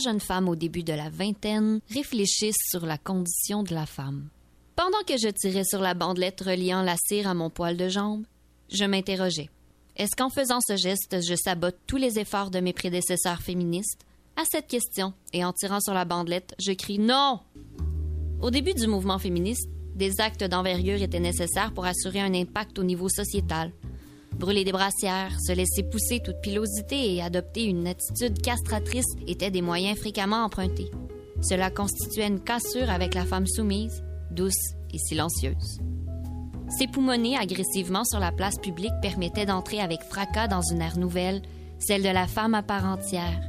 jeunes femmes au début de la vingtaine réfléchissent sur la condition de la femme. Pendant que je tirais sur la bandelette reliant la cire à mon poil de jambe, je m'interrogeais. Est-ce qu'en faisant ce geste, je sabote tous les efforts de mes prédécesseurs féministes? À cette question, et en tirant sur la bandelette, je crie non! Au début du mouvement féministe, des actes d'envergure étaient nécessaires pour assurer un impact au niveau sociétal. Brûler des brassières, se laisser pousser toute pilosité et adopter une attitude castratrice étaient des moyens fréquemment empruntés. Cela constituait une cassure avec la femme soumise, douce et silencieuse. S'époumoner agressivement sur la place publique permettait d'entrer avec fracas dans une ère nouvelle, celle de la femme à part entière.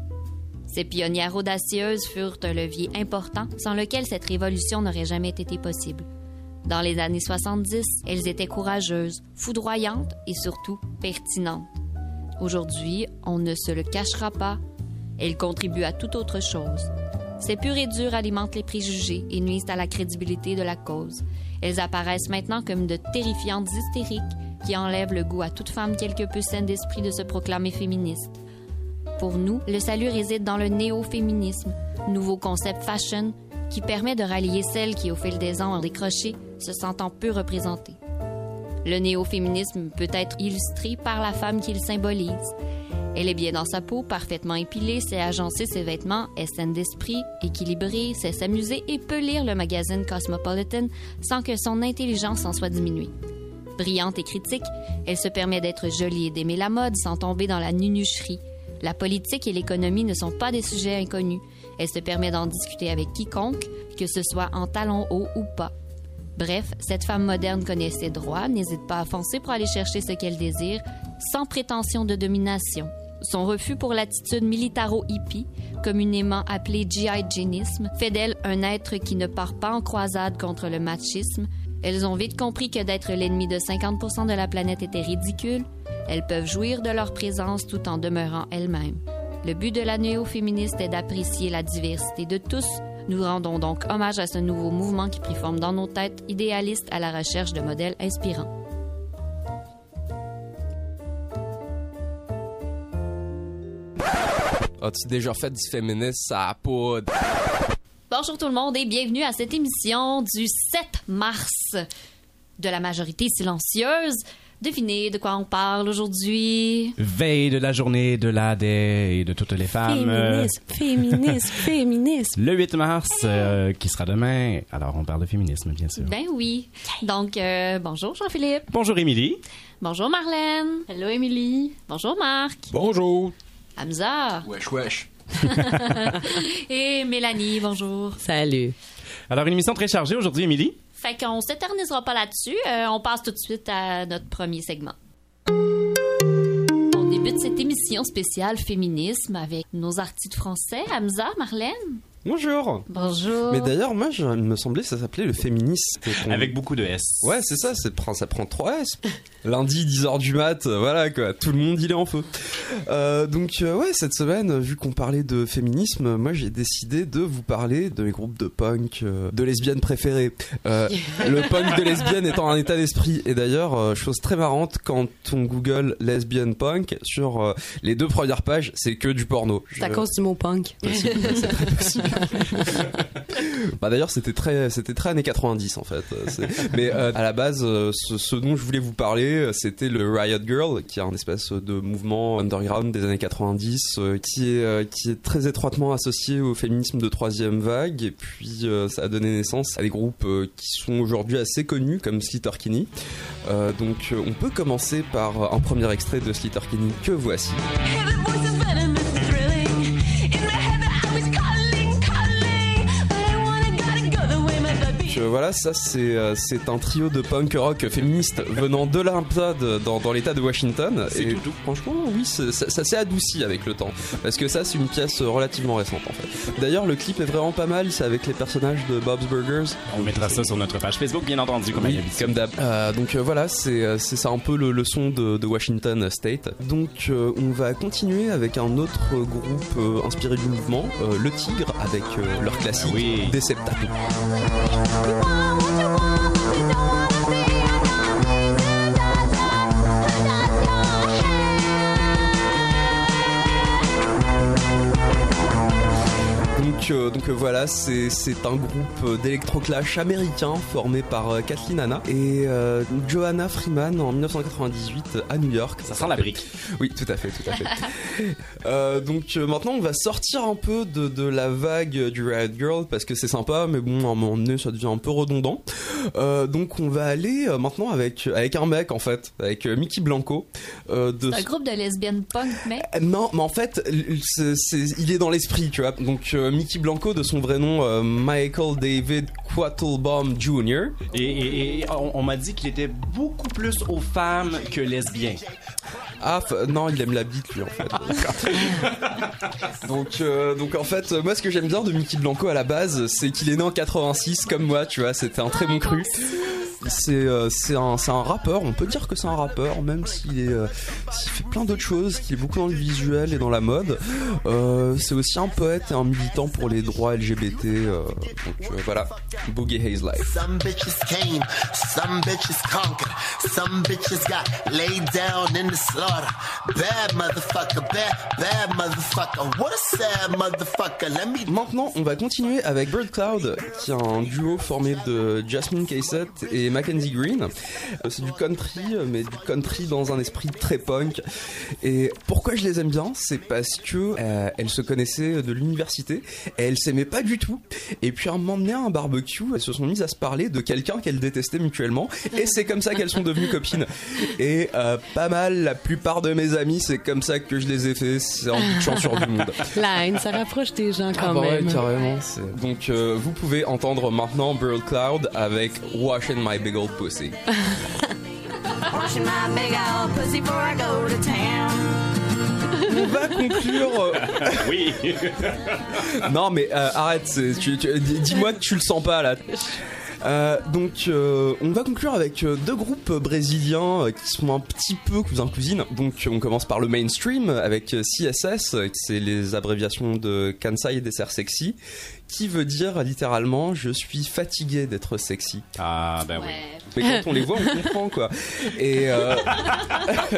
Ces pionnières audacieuses furent un levier important sans lequel cette révolution n'aurait jamais été possible. Dans les années 70, elles étaient courageuses, foudroyantes et surtout pertinentes. Aujourd'hui, on ne se le cachera pas, elles contribuent à toute autre chose. Ces purs et durs alimentent les préjugés et nuisent à la crédibilité de la cause. Elles apparaissent maintenant comme de terrifiantes hystériques qui enlèvent le goût à toute femme quelque peu saine d'esprit de se proclamer féministe. Pour nous, le salut réside dans le néo-féminisme, nouveau concept fashion qui permet de rallier celles qui, au fil des ans, ont décroché, se sentant peu représentées. Le néo-féminisme peut être illustré par la femme qu'il symbolise. Elle est bien dans sa peau, parfaitement épilée, sait agencer ses vêtements, est saine d'esprit, équilibrée, sait s'amuser et peut lire le magazine Cosmopolitan sans que son intelligence en soit diminuée. Brillante et critique, elle se permet d'être jolie et d'aimer la mode sans tomber dans la nunucherie. La politique et l'économie ne sont pas des sujets inconnus. Elle se permet d'en discuter avec quiconque, que ce soit en talons hauts ou pas. Bref, cette femme moderne connaît ses droits, n'hésite pas à foncer pour aller chercher ce qu'elle désire, sans prétention de domination. Son refus pour l'attitude militaro-hippie, communément appelée GI Genisme, fait d'elle un être qui ne part pas en croisade contre le machisme. Elles ont vite compris que d'être l'ennemi de 50% de la planète était ridicule. Elles peuvent jouir de leur présence tout en demeurant elles-mêmes. Le but de la néo-féministe est d'apprécier la diversité de tous. Nous rendons donc hommage à ce nouveau mouvement qui prit forme dans nos têtes, idéalistes à la recherche de modèles inspirants. As-tu déjà fait du féminisme? Ça a pas... Bonjour tout le monde et bienvenue à cette émission du 7 mars de la majorité silencieuse. Devinez de quoi on parle aujourd'hui. Veille de la journée de la des et de toutes les femmes. Féminisme, féminisme, féminisme. Le 8 mars, euh, qui sera demain. Alors, on parle de féminisme, bien sûr. Ben oui. Donc, euh, bonjour Jean-Philippe. Bonjour, Émilie. Bonjour Marlène. Hello, Émilie. Bonjour Marc. Bonjour! Hamza. Wesh, wesh. Et Mélanie, bonjour. Salut. Alors, une émission très chargée aujourd'hui, Émilie. Fait qu'on s'éternisera pas là-dessus. Euh, on passe tout de suite à notre premier segment. On débute cette émission spéciale féminisme avec nos artistes français, Hamza, Marlène? Bonjour. Bonjour. Mais d'ailleurs, moi, je, il me semblait que ça s'appelait le féministe. Avec beaucoup de S. Ouais, c'est ça, c'est- ça prend 3 S. Lundi, 10h du mat, euh, voilà quoi, tout le monde il est en feu. Euh, donc, euh, ouais, cette semaine, vu qu'on parlait de féminisme, moi j'ai décidé de vous parler de mes groupes de punk, euh, de lesbiennes préférées. Euh, le punk de lesbienne étant un état d'esprit. Et d'ailleurs, euh, chose très marrante, quand on google lesbian punk, sur euh, les deux premières pages, c'est que du porno. C'est Je- cause du mot punk. Bah d'ailleurs c'était très c'était très années 90 en fait. Mais euh, à la base euh, ce, dont je voulais vous parler euh, c'était le Riot Girl qui est un espèce de mouvement underground des années 90 euh, qui est qui est très étroitement associé au féminisme de troisième vague et puis ça a donné naissance à des groupes qui sont aujourd'hui assez connus comme. Euh, donc on peut commencer par un premier extrait de Sleater-Kinney que voici. Voilà, ça c'est euh, c'est un trio de punk rock féministe venant de l'Olympia de- dans, dans l'état de Washington. C'est Et tout doux. franchement, oui, ça, ça s'est adouci avec le temps. Parce que ça, c'est une pièce relativement récente en fait. D'ailleurs, le clip est vraiment pas mal, c'est avec les personnages de Bob's Burgers. On mettra ça sur notre page Facebook, bien entendu, comme Oui, comme d'hab. Euh, donc euh, voilà, c'est ça un peu le, le son de, de Washington State. Donc euh, on va continuer avec un autre groupe inspiré du mouvement, Le Tigre, avec leur classique Oui. 我就 donc, euh, donc euh, voilà, c'est c'est un groupe euh, d'électroclash américain formé par euh, Kathleen Hanna et euh, Johanna Freeman en 1998 à New York. Ça sent la brique. Oui, tout à fait, tout à fait. Euh, donc euh, maintenant, on va sortir un peu de, de la vague du Riot Girl parce que c'est sympa, mais bon, à un moment donné, ça devient un peu redondant. Euh, donc on va aller euh, maintenant avec avec un mec en fait, avec euh, Mickey Blanco. euh, de C'est un groupe de lesbiennes punk, mais euh, Non, mais en fait, l- c'est- c'est- il est dans l'esprit, tu vois. Donc euh, Mickey Blanco, de son vrai nom, euh, Michael David Quattlebaum Jr. Et, et- et on, on m'a dit qu'il était beaucoup plus aux femmes que lesbien. Ah non, il aime la bite lui en fait. donc euh, donc en fait, moi ce que j'aime bien de Mickey Blanco à la base, c'est qu'il est né en 86 comme moi, tu vois. C'était un très bon cru. C'est euh, c'est un rappeur. On peut dire que c'est un rappeur, même s'il est euh, s'il fait plein d'autres choses, qu'il est beaucoup dans le visuel et dans la mode. Euh, c'est aussi un poète et un militant pour les droits LGBT. donc voilà, Boogie Haze Life. Some bitches came, some bitches conquered, some bitches got laid down in the slaughter. Bad motherfucker, bad, bad motherfucker. What a sad motherfucker. Let me Maintenant, on va continuer avec Bird Cloud, qui est un duo formé de Jasmine Cassett et Mackenzie Green. Euh, C'est du country, euh, mais du country dans un esprit très punk. Et pourquoi je les aime bien C'est parce que euh, elles se connaissaient de l'université et elles s'aimaient pas du tout. Et puis à un moment donné, à un barbecue, elles se sont mises à se parler de quelqu'un qu'elles détestaient mutuellement. Et c'est comme ça qu'elles sont devenues copines. Et euh, pas mal, la plupart de mes amis, c'est comme ça que je les ai fait. C'est en pitchant sur du monde. La haine, ça rapproche des gens quand Ah bah même. ouais, carrément. Donc euh, vous pouvez entendre maintenant Bird Cloud avec Washing My Big Old Pussy. Washing my big old pussy before I go to town. On va conclure. euh, Oui. non mais euh, arrête, dis-moi que tu le sens pas là. Euh, donc euh, on va conclure avec euh, deux groupes brésiliens euh, qui sont un petit peu cousins cousines. Donc on commence par le mainstream avec euh, CSS, c'est les abréviations de Kansai et Dessert Sexy, qui veut dire littéralement je suis fatigué d'être sexy. Ah, ben oui. ouais. Mais quand on les voit, on comprend quoi. Et euh,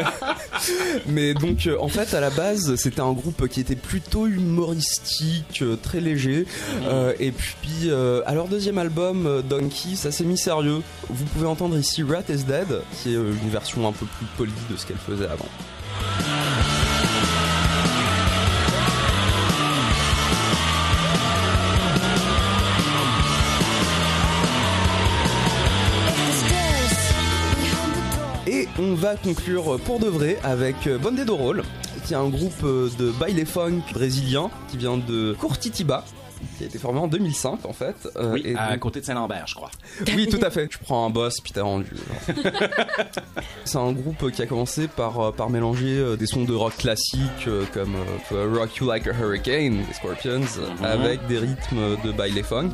mais donc euh, en fait à la base c'était un groupe qui était plutôt humoristique, euh, très léger. Euh, et puis euh, à leur deuxième album Donkey, ça s'est mis sérieux. Vous pouvez entendre ici Rat is Dead, qui est une version un peu plus polie de ce qu'elle faisait avant. On va conclure pour de vrai avec euh, Bondé Dorol, qui est un groupe euh, de baile funk brésilien qui vient de Curitiba. Qui a été formé en 2005 en fait. Euh, Oui, et à donc- côté de Saint-Lambert, je crois. oui, tout à fait. Tu prends un boss puis t'es rendu. C'est un groupe qui a commencé par, euh, par mélanger des sons de rock classiques euh, comme euh, Rock You Like a Hurricane, les Scorpions, Mhm. avec des rythmes de baile funk.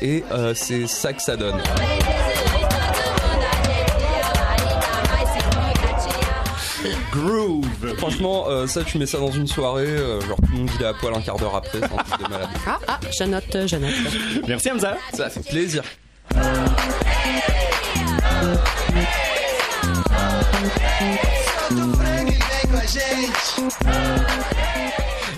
Et euh, c'est ça que ça donne. Groove. Franchement, euh, ça, tu mets ça dans une soirée, euh, genre tout le monde il est à poil un quart d'heure après, c'est un truc de malade. Ah, ah, je note, je note. Merci, Hamza. Ça fait plaisir.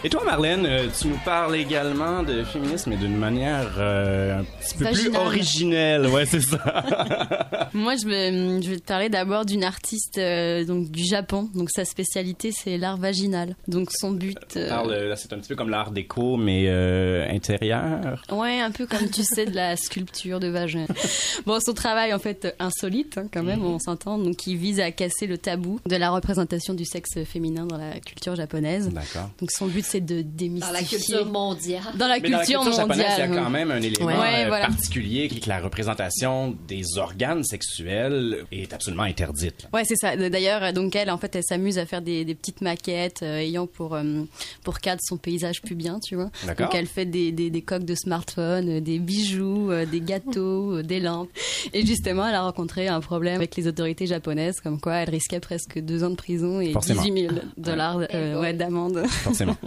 Et toi, Marlène, euh, tu nous parles également de féminisme, mais d'une manière euh, un petit peu plus originelle. Ouais, c'est ça. Moi, je vais, je vais te parler d'abord d'une artiste euh, donc du Japon. Donc sa spécialité, c'est l'art vaginal. Donc son but, parle, c'est un petit peu comme l'art déco, mais intérieur. ouais, un peu comme tu sais de la sculpture de vagin. Bon, son travail en fait insolite hein, quand même, on s'entend. Donc qui vise à casser le tabou de la représentation du sexe féminin dans la culture japonaise. D'accord. Donc son but, c'est de démystifier Dans la culture mondiale. Dans la Mais dans la culture culture japonaise, il y a mondiale. quand même un élément Ouais. Euh, voilà. particulier qui est que la représentation des organes sexuels est absolument interdite. Ouais, c'est ça. D'ailleurs, donc elle, en fait, elle s'amuse à faire des, des petites maquettes euh, ayant pour euh, pour cadre son paysage pubien, tu vois. D'accord. Donc elle fait des, des, des coques de smartphone, euh, des bijoux, euh, des gâteaux, euh, des lampes. Et justement, elle a rencontré un problème avec les autorités japonaises, comme quoi elle risquait presque deux ans de prison et Forcément. 18 000 dollars euh, ouais, d'amende. Forcément.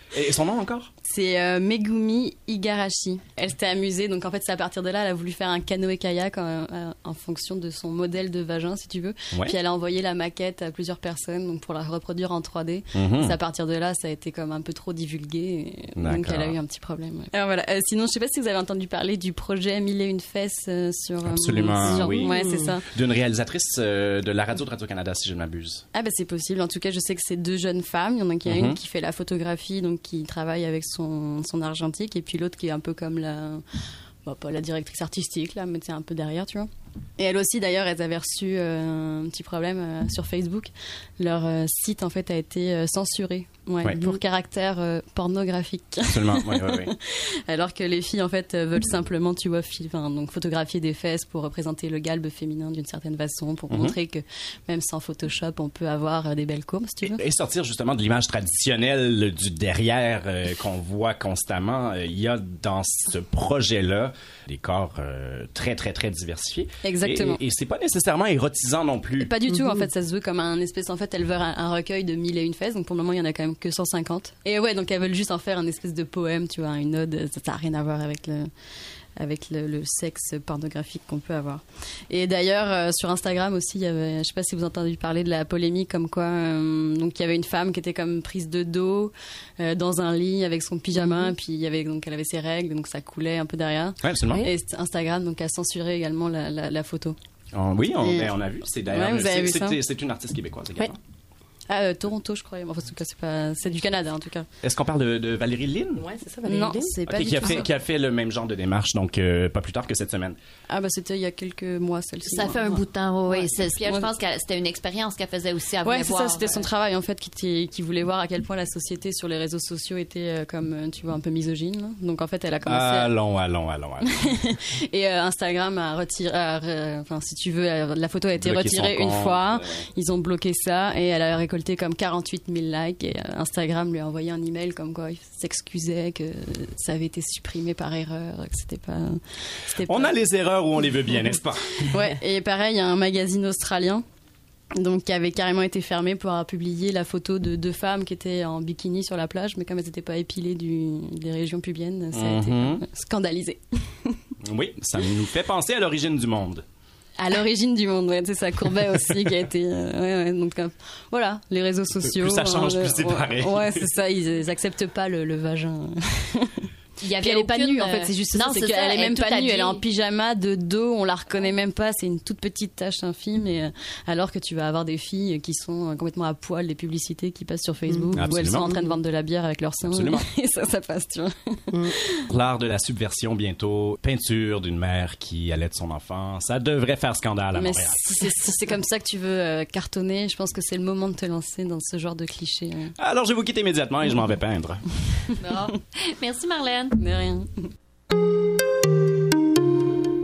Et son nom encore? C'est euh, Megumi Igarashi. Elle s'était amusée, donc en fait, c'est à partir de là, elle a voulu faire un canoë-kayak en, euh, en fonction de son modèle de vagin, si tu veux. Ouais. Puis elle a envoyé la maquette à plusieurs personnes donc pour la reproduire en 3D. Mhm. C'est à partir de là, ça a été comme un peu trop divulgué, et donc elle a eu un petit problème. ouais. Alors voilà. Euh, sinon, je sais pas si vous avez entendu parler du projet Mille et une fesses euh, sur. euh, Absolument, sur- oui. Ouais, c'est ça. D'une réalisatrice euh, de la radio de Radio-Canada, si je ne m'abuse. Ah bah c'est possible. En tout cas, je sais que c'est deux jeunes femmes. Il y en a qui a Mhm. une qui fait la photographie, donc qui travaille avec son, son argentique, et puis l'autre qui est un peu comme la, bah, pas la directrice artistique là, mais c'est un peu derrière, tu vois. Et elle aussi, d'ailleurs, elles avaient reçu euh, un petit problème euh, sur Facebook. Leur euh, site en fait a été censuré, ouais, Ouais. pour caractère pornographique. Alors que les filles en fait veulent simplement, tu vois, donc photographier des fesses pour représenter le galbe féminin d'une certaine façon, pour Mhm. montrer que même sans Photoshop, on peut avoir des belles courbes, si tu veux. Et, et sortir justement de l'image traditionnelle du derrière qu'on voit constamment. Il y a dans ce projet-là des corps très, très, très diversifiés. Exactement. Et, et c'est pas nécessairement érotisant non plus. Pas du tout, en fait, ça se veut comme un espèce, en fait, elles veulent un, un recueil de mille et une fesses, donc pour le moment, il y en a quand même que 150. Et ouais, donc elles veulent juste en faire un espèce de poème, tu vois, une ode, ça n'a rien à voir avec le avec le, le sexe pornographique qu'on peut avoir. Et d'ailleurs, euh, sur Instagram aussi, il y avait, je sais pas si vous avez entendu parler de la polémique comme quoi, euh, donc il y avait une femme qui était comme prise de dos euh, dans un lit avec son pyjama, puis il y avait donc elle avait ses règles, donc ça coulait un peu derrière. Ouais, absolument. Et Instagram donc a censuré également la, la, la photo. Oui, on, Et- on a vu. C'est d'ailleurs Ouais, c'est une artiste québécoise également. Ah, euh, Toronto, je crois. Enfin, en tout cas, c'est pas, c'est du Canada en tout cas. Est-ce qu'on parle de, de Valérie Lynn? Ouais, c'est ça, Non, c'est pas du qui, a tout fait, ça. qui a fait le même genre de démarche, donc euh, pas plus tard que cette semaine. Ah bah c'était il y a quelques mois celle-ci. Ça fait un Ouais. bout de temps, oui. Ouais. Puis je Ouais. pense que c'était une expérience qu'elle faisait aussi à Ouais, c'est ça, c'était son euh, travail en fait qui, qui voulait voir à quel point la société sur les réseaux sociaux était euh, comme tu vois un peu misogyne. là. Donc en fait, elle a commencé à- Allons, allons, allons, allons. et euh, Instagram a retiré enfin si tu veux la photo a été retirée une compte, fois. Ils ont bloqué ça et elle a récolté comme 48 000 likes et euh, Instagram lui a envoyé un email comme quoi il s'excusait que ça avait été supprimé par erreur, que c'était pas c'était On a les erreurs où on les veut bien, n'est-ce pas? Ouais, et pareil, il y a un magazine australien donc qui avait carrément été fermé pour avoir publié la photo de deux femmes qui étaient en bikini sur la plage, mais comme elles n'étaient pas épilées du, des régions pubiennes, ça a été Mhm. scandalisé. Oui, ça nous fait penser à l'origine du monde. À l'origine du monde, ouais, c'est ça, Courbet aussi qui a été. euh, ouais, ouais, donc euh, voilà, les réseaux sociaux. Plus ça change, euh, plus c'est pareil. Ouais, c'est ça, ils, ils acceptent pas le, le vagin. Il y avait elle est pas nue en fait, c'est juste non, ça, c'est qu'elle est même pas nue, elle est en pyjama de dos, on la reconnaît même pas, c'est une toute petite tache infime et euh, alors que tu vas avoir des filles qui sont euh, complètement à poil, les publicités qui passent sur Facebook où elles sont en train de vendre de la bière avec leurs seins Absolument. et ça ça passe, tu vois. L'art de la subversion bientôt, peinture d'une mère qui allait de son enfant, ça devrait faire scandale à Mais Montréal. si c'est comme ça que tu veux euh, cartonner, je pense que c'est le moment de te lancer dans ce genre de cliché. euh. Alors je vais vous quitter immédiatement et je m'en vais peindre. Bon. Merci, Marlène. De rien.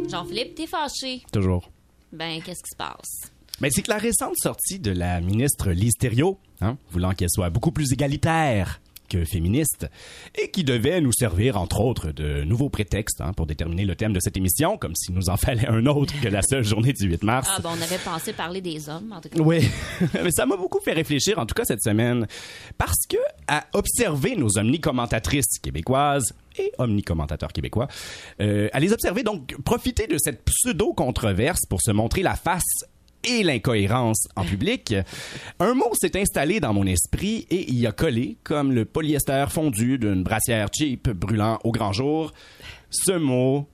Jean-Philippe, t'es fâché. Toujours. Ben, qu'est-ce qui se passe? Mais c'est que la récente sortie de la ministre Lise Thériault, hein, voulant qu'elle soit beaucoup plus égalitaire féministe, et qui devait nous servir, entre autres, de nouveaux prétextes hein, pour déterminer le thème de cette émission, comme s'il nous en fallait un autre que la seule journée du 8 mars. Ah, bon, on avait pensé parler des hommes, en tout cas. Oui, mais ça m'a beaucoup fait réfléchir, en tout cas cette semaine, parce que à observer nos omnicommentatrices québécoises et omnicommentateur québécois, euh, à les observer, donc profiter de cette pseudo-controverse pour se montrer la face et l'incohérence en public. Un mot s'est installé dans mon esprit et y a collé comme le polyester fondu d'une brassière cheap brûlant au grand jour. Ce mot,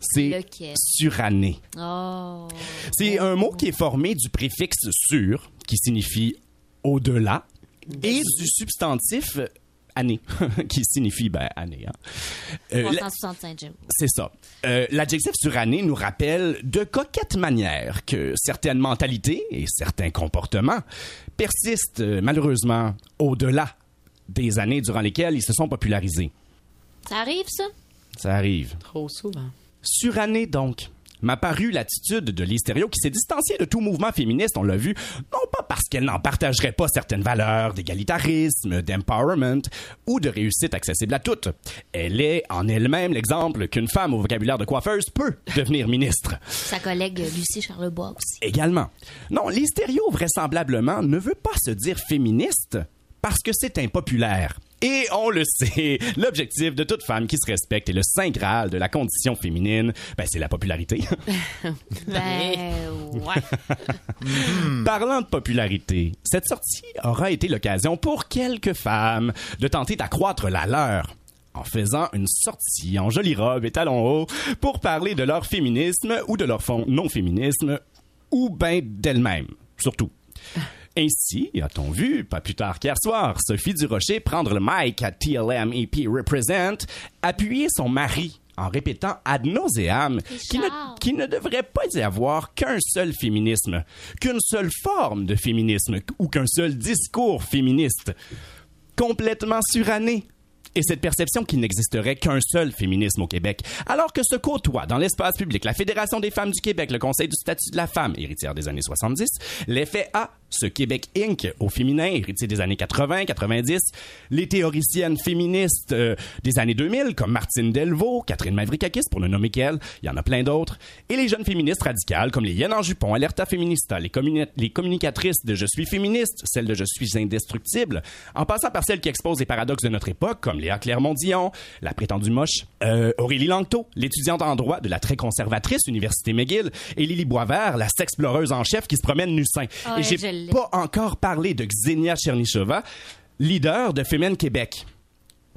c'est suranné. Oh. C'est un mot qui est formé du préfixe sur, qui signifie au-delà, et du substantif année, qui signifie ben, année. hein. Euh, la- 365 jours. c'est ça. Euh, L'adjectif suranné nous rappelle de coquettes manières que certaines mentalités et certains comportements persistent euh, malheureusement au-delà des années durant lesquelles ils se sont popularisés. Ça arrive, ça? Ça arrive. Trop souvent. Suranné, donc. M'a paru l'attitude de l'hystério qui s'est distanciée de tout mouvement féministe, on l'a vu, non pas parce qu'elle n'en partagerait pas certaines valeurs d'égalitarisme, d'empowerment ou de réussite accessible à toutes. Elle est en elle-même l'exemple qu'une femme au vocabulaire de coiffeuse peut devenir ministre. Sa collègue Lucie Charlebois aussi. Également. Non, l'hystério vraisemblablement ne veut pas se dire féministe parce que c'est impopulaire. Et on le sait, l'objectif de toute femme qui se respecte et le saint graal de la condition féminine, ben, c'est la popularité. Ben, ouais. Parlant de popularité, cette sortie aura été l'occasion pour quelques femmes de tenter d'accroître la leur en faisant une sortie en jolie robe et talons hauts pour parler de leur féminisme ou de leur fond non-féminisme ou ben d'elles-mêmes, surtout. Ainsi, a-t-on vu, pas plus tard qu'hier soir, Sophie Durocher prendre le mic à TLM EP Represent, appuyer son mari en répétant ad nauseam qu'il ne, ne devrait pas y avoir qu'un seul féminisme, qu'une seule forme de féminisme ou qu'un seul discours féministe. Complètement suranné. Et cette perception qu'il n'existerait qu'un seul féminisme au Québec, alors que se côtoient dans l'espace public la Fédération des femmes du Québec, le Conseil du statut de la femme, héritière des années 70, l'effet A, ce Québec Inc. au féminin, héritier des années 80, 90, les théoriciennes féministes euh, des années 2000, comme Martine Delvaux, Catherine Mavrikakis, pour ne nommer qu'elle, il y en a plein d'autres, et les jeunes féministes radicales, comme les Yen en jupon, Alerta Feminista, les, communi- les communicatrices de Je suis féministe, celles de Je suis indestructible, en passant par celles qui exposent les paradoxes de notre époque, comme Léa Clermont-Dion, la prétendue moche, euh, Aurélie Langto, l'étudiante en droit de la très conservatrice Université McGill, et Lily Boisvert, la sexploreuse en chef qui se promène nu sein. Ah pas encore parlé de Xenia Chernyshova, leader de Femen Québec.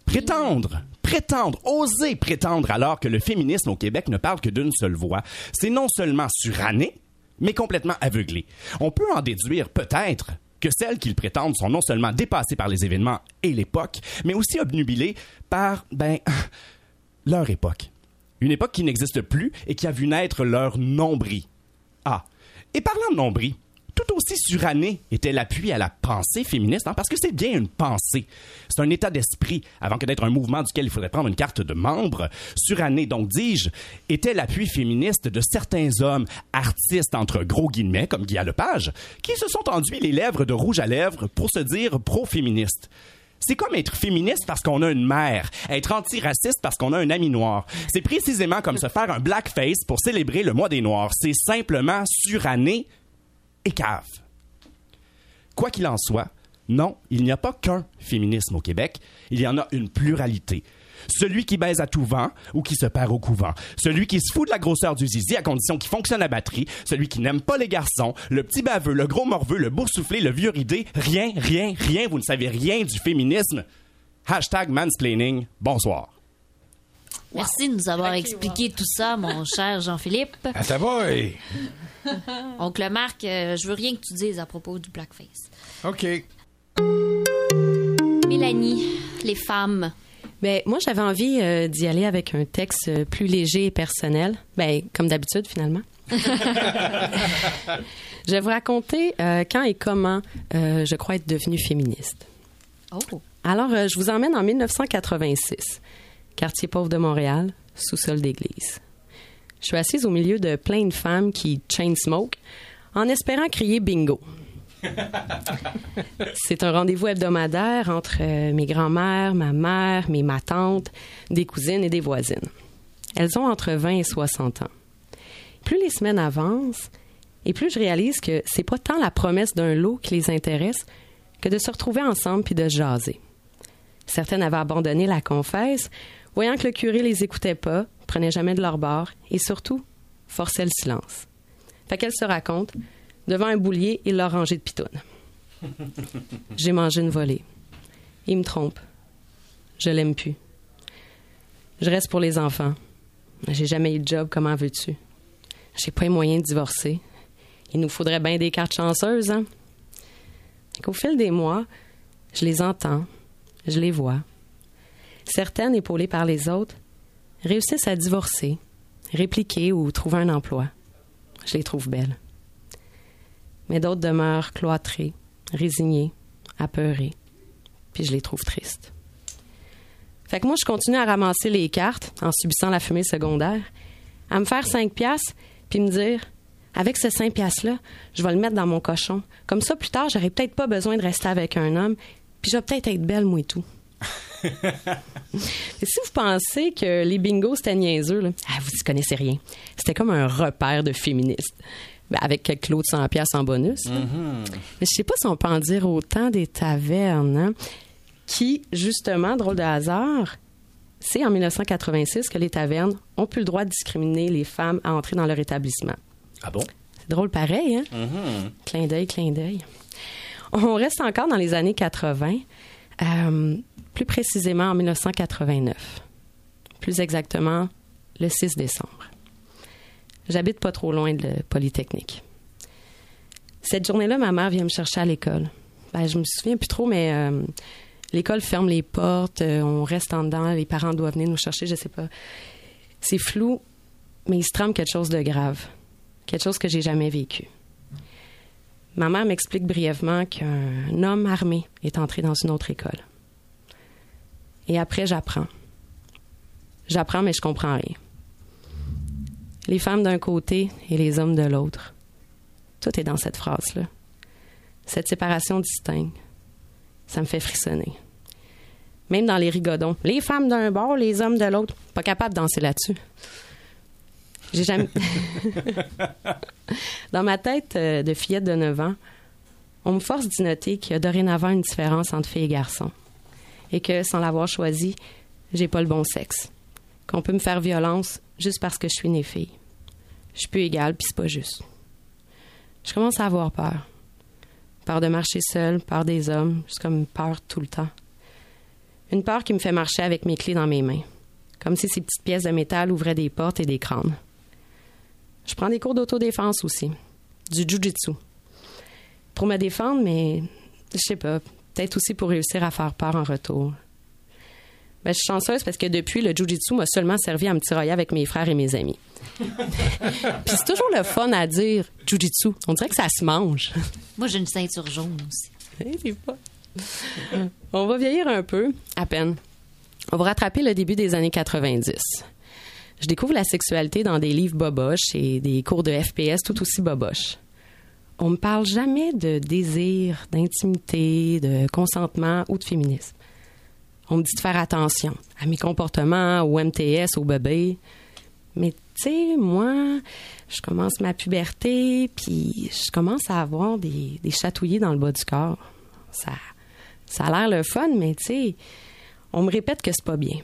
Prétendre, prétendre, oser prétendre alors que le féminisme au Québec ne parle que d'une seule voix, c'est non seulement suranné, mais complètement aveuglé. On peut en déduire peut-être que celles qu'ils prétendent sont non seulement dépassées par les événements et l'époque, mais aussi obnubilées par, ben, leur époque. Une époque qui n'existe plus et qui a vu naître leur nombril. Ah, et parlant de nombril, tout aussi suranné était l'appui à la pensée féministe, hein, parce que c'est bien une pensée. C'est un état d'esprit, avant que d'être un mouvement duquel il faudrait prendre une carte de membre. Suranné, donc dis-je, était l'appui féministe de certains hommes, artistes entre gros guillemets, comme Guy Lepage, qui se sont enduits les lèvres de rouge à lèvres pour se dire pro-féministes. C'est comme être féministe parce qu'on a une mère, être antiraciste parce qu'on a un ami noir. C'est précisément comme se faire un blackface pour célébrer le mois des Noirs. C'est simplement suranné et cave. Quoi qu'il en soit, non, il n'y a pas qu'un féminisme au Québec, il y en a une pluralité. Celui qui baise à tout vent ou qui se perd au couvent. Celui qui se fout de la grosseur du zizi à condition qu'il fonctionne à batterie. Celui qui n'aime pas les garçons. Le petit baveux, le gros morveux, le boursouflé, le vieux ridé. Rien, rien, rien, vous ne savez rien du féminisme. Hashtag mansplaining. Bonsoir. Merci de nous avoir expliqué tout ça, mon cher Jean-Philippe. Ah, ça va. Oncle Marc, euh, je veux rien que tu dises à propos du blackface. OK. Mélanie, les femmes. Ben, moi, j'avais envie euh, d'y aller avec un texte euh, plus léger et personnel. Ben, comme d'habitude, finalement. je vais vous raconter euh, quand et comment euh, je crois être devenue féministe. Oh. Alors, euh, je vous emmène en 1986, quartier pauvre de Montréal, sous-sol d'église. Je suis assise au milieu de plein de femmes qui chain smoke en espérant crier bingo. C'est un rendez-vous hebdomadaire entre euh, mes grands-mères, ma mère, mes ma tante, des cousines et des voisines. Elles ont entre 20 et 60 ans. Plus les semaines avancent, et plus je réalise que c'est pas tant la promesse d'un lot qui les intéresse que de se retrouver ensemble puis de jaser. Certaines avaient abandonné la confesse, voyant que le curé les écoutait pas, prenait jamais de leur bord et surtout forçait le silence. Fait qu'elles se racontent devant un boulier et leur rangée de pitounes. J'ai mangé une volée. Il me trompe. Je l'aime plus. Je reste pour les enfants. J'ai jamais eu de job, comment veux-tu? J'ai pas les moyens de divorcer. Il nous faudrait bien des cartes chanceuses, hein? Au fil des mois, je les entends, je les vois. Certaines, épaulées par les autres, réussissent à divorcer, répliquer ou trouver un emploi. Je les trouve belles. Mais d'autres demeurent cloîtrées, résignées, apeurées. Puis je les trouve tristes. Fait que moi, je continue à ramasser les cartes en subissant la fumée secondaire, à me faire 5 piastres, puis me dire, avec ce 5 piastres-là, je vais le mettre dans mon cochon. Comme ça, plus tard, j'aurai peut-être pas besoin de rester avec un homme, puis je vais peut-être être belle, moi et tout. Si vous pensez que les bingos, c'était niaiseux, là, ah, vous y connaissez rien. C'était comme un repère de féministes. Ben, avec quelques lots de 100 piastres en bonus. là. Mais je sais pas si on peut en dire autant des tavernes. hein. qui, justement, drôle de hasard, c'est en 1986 que les tavernes ont plus le droit de discriminer les femmes à entrer dans leur établissement. Ah bon? C'est drôle pareil, hein? Clin d'œil, clin d'œil. On reste encore dans les années 80, euh, plus précisément en 1989. Plus exactement, le 6 décembre. J'habite pas trop loin de Polytechnique. Cette journée-là, ma mère vient me chercher à l'école. Ben, je me souviens plus trop, mais euh, l'école ferme les portes, euh, on reste en dedans, les parents doivent venir nous chercher, je sais pas. C'est flou, mais il se trame quelque chose de grave. Quelque chose que j'ai jamais vécu. Ma mère m'explique brièvement qu'un homme armé est entré dans une autre école. Et après, j'apprends. J'apprends, mais je comprends rien. Les femmes d'un côté et les hommes de l'autre. Tout est dans cette phrase-là. Cette séparation distincte, ça me fait frissonner. Même dans les rigodons. Les femmes d'un bord, les hommes de l'autre. Pas capable de danser là-dessus. J'ai jamais. Dans ma tête euh, de fillette de 9 ans, on me force d'y noter qu'il y a dorénavant une différence entre filles et garçons. Et que, sans l'avoir choisi, j'ai pas le bon sexe. Qu'on peut me faire violence juste parce que je suis née fille. Je suis plus égale, puis c'est pas juste. Je commence à avoir peur. Peur de marcher seule, peur des hommes, juste comme peur tout le temps. Une peur qui me fait marcher avec mes clés dans mes mains, comme si ces petites pièces de métal ouvraient des portes et des crânes. Je prends des cours d'autodéfense aussi, du jujitsu. Pour me défendre, mais je sais pas, peut-être aussi pour réussir à faire peur en retour. Ben, je suis chanceuse parce que depuis, le jujitsu m'a seulement servi à me tirailler avec mes frères et mes amis. Puis c'est toujours le fun à dire jujitsu. On dirait que ça se mange. Moi, j'ai une ceinture jaune aussi. Pas- On va vieillir un peu, à peine. On va rattraper le début des années 90. Je découvre la sexualité dans des livres boboches et des cours de FPS tout aussi boboches. On me parle jamais de désir, d'intimité, de consentement ou de féminisme. On me dit de faire attention à mes comportements, au MTS, au bébé. Mais tu sais, moi, je commence ma puberté, puis je commence à avoir des, des chatouillis dans le bas du corps. Ça, ça a l'air le fun, mais tu sais, on me répète que c'est pas bien.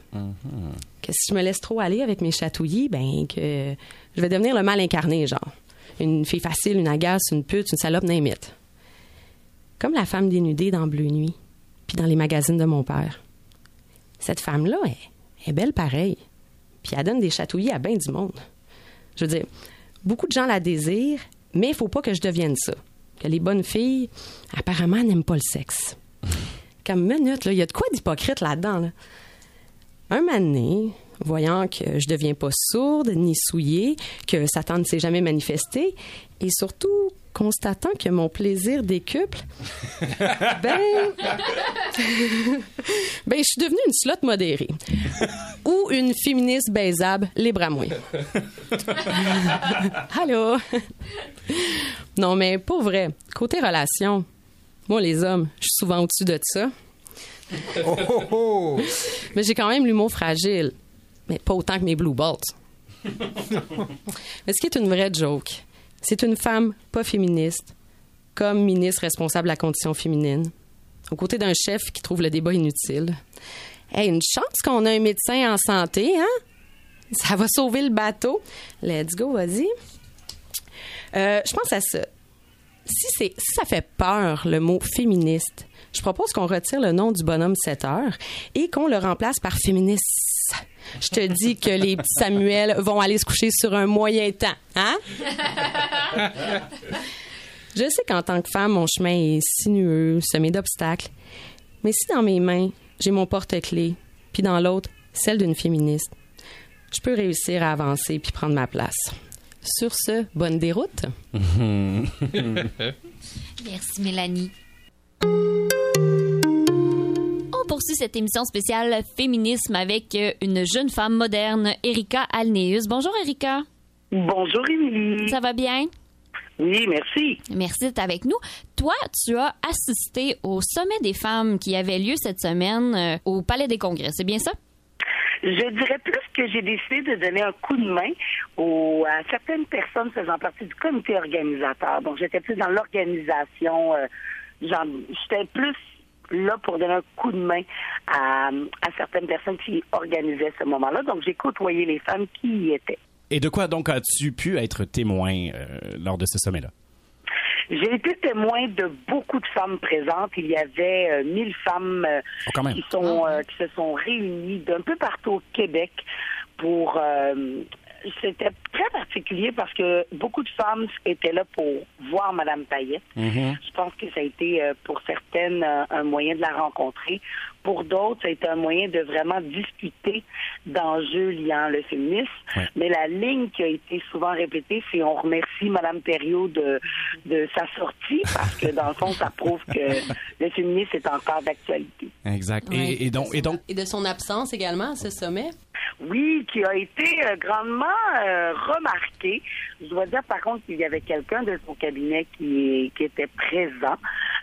Que si je me laisse trop aller avec mes chatouillis, ben que je vais devenir le mal incarné, genre. Une fille facile, une agace, une pute, une salope, n'imite. Comme la femme dénudée dans Bleu Nuit, puis dans les magazines de mon père. Cette femme-là est, est belle pareil. Puis elle donne des chatouillis à bien du monde. Je veux dire, beaucoup de gens la désirent, mais il faut pas que je devienne ça. Que les bonnes filles, apparemment, n'aiment pas le sexe. Comme minute, là, il y a de quoi d'hypocrite là-dedans. Là. Un moment donné, voyant que je deviens pas sourde ni souillée, que Satan ne s'est jamais manifesté, et surtout constatant que mon plaisir décuple, ben, ben, je suis devenue une slot modérée. Ou une féministe baisable, libre à moi. Allô? non, mais pour vrai, côté relation, moi, les hommes, je suis souvent au-dessus de ça. Mais j'ai quand même l'humour fragile. Mais pas autant que mes Blue Bolts. Mais ce qui est une vraie joke, c'est une femme pas féministe, comme ministre responsable de la condition féminine, aux côtés d'un chef qui trouve le débat inutile. Hey, une chance qu'on a un médecin en santé, hein? Ça va sauver le bateau. Let's go, vas-y. Euh, je pense à ça. Si, si ça fait peur, le mot féministe, je propose qu'on retire le nom du bonhomme 7 heures et qu'on le remplace par féministe. Je te dis que les petits Samuel vont aller se coucher sur un moyen temps, hein? Je sais qu'en tant que femme, mon chemin est sinueux, semé d'obstacles. Mais si dans mes mains, j'ai mon porte-clés, puis dans l'autre, celle d'une féministe, je peux réussir à avancer puis prendre ma place. Sur ce, bonne déroute. Merci, Mélanie. Poursuit cette émission spéciale Féminisme avec euh, une jeune femme moderne, Erika Alneus. Bonjour, Erika. Bonjour, Émilie. Ça va bien? Oui, merci. Merci d'être avec nous. Toi, tu as assisté au sommet des femmes qui avait lieu cette semaine euh, au Palais des Congrès. C'est bien ça? Je dirais plus que j'ai décidé de donner un coup de main aux, à certaines personnes faisant partie du comité organisateur. Donc, j'étais plus dans l'organisation. euh, j'étais plus là pour donner un coup de main à, à certaines personnes qui organisaient ce moment-là. Donc, j'ai côtoyé les femmes qui y étaient. Et de quoi donc as-tu pu être témoin euh, lors de ce sommet-là? J'ai été témoin de beaucoup de femmes présentes. Il y avait euh, 1000 femmes euh, Oh, quand même. qui, sont, euh, qui se sont réunies d'un peu partout au Québec pour... euh, c'était très particulier parce que beaucoup de femmes étaient là pour voir Madame Payette. Je pense que ça a été euh, pour certaines euh, un moyen de la rencontrer. Pour d'autres, ça a été un moyen de vraiment discuter d'enjeux liant le féminisme. Ouais. Mais la ligne qui a été souvent répétée, c'est on remercie Madame Thériault de, de sa sortie parce que dans le fond, ça prouve que le féminisme est encore d'actualité. Exact. Ouais. Et, et donc, et donc, Et de son absence également à ce sommet. Oui, qui a été euh, grandement euh, remarqué. Je dois dire par contre qu'il y avait quelqu'un de son cabinet qui, qui était présent,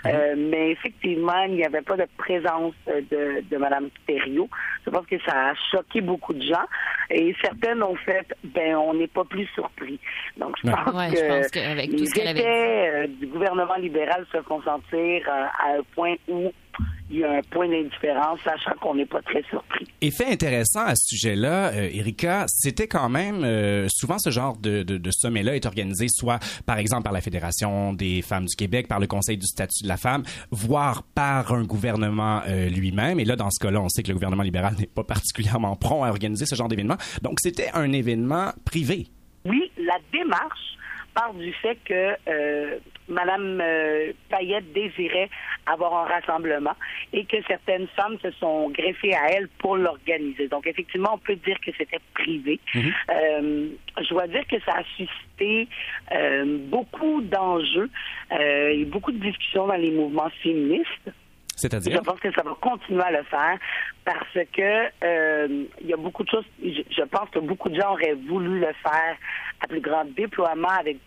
Euh, mais effectivement, il n'y avait pas de présence de, de Mme Thériault. Je pense que ça a choqué beaucoup de gens et certaines ont fait, ben on n'est pas plus surpris. Donc je pense Ouais, que, les ce qu'elle avait euh, du gouvernement libéral se font sentir euh, à un point où il y a un point d'indifférence, sachant qu'on n'est pas très surpris. Effet intéressant à ce sujet-là, euh, Erika, c'était quand même euh, souvent ce genre de, de, de sommet-là est organisé soit par exemple par la Fédération des femmes du Québec, par le Conseil du statut de la femme, voire par un gouvernement euh, lui-même. Et là, dans ce cas-là, on sait que le gouvernement libéral n'est pas particulièrement prompt à organiser ce genre d'événement. Donc, c'était un événement privé. Oui, la démarche part du fait que euh, Madame euh, Payette désirait avoir un rassemblement et que certaines femmes se sont greffées à elle pour l'organiser. Donc, effectivement, on peut dire que c'était privé. Euh, je dois dire que ça a suscité beaucoup d'enjeux et beaucoup de discussions dans les mouvements féministes. Je C'est-à-dire? pense que ça va continuer à le faire parce que euh, il y a beaucoup de choses. Je, je pense que beaucoup de gens auraient voulu le faire à plus grand déploiement avec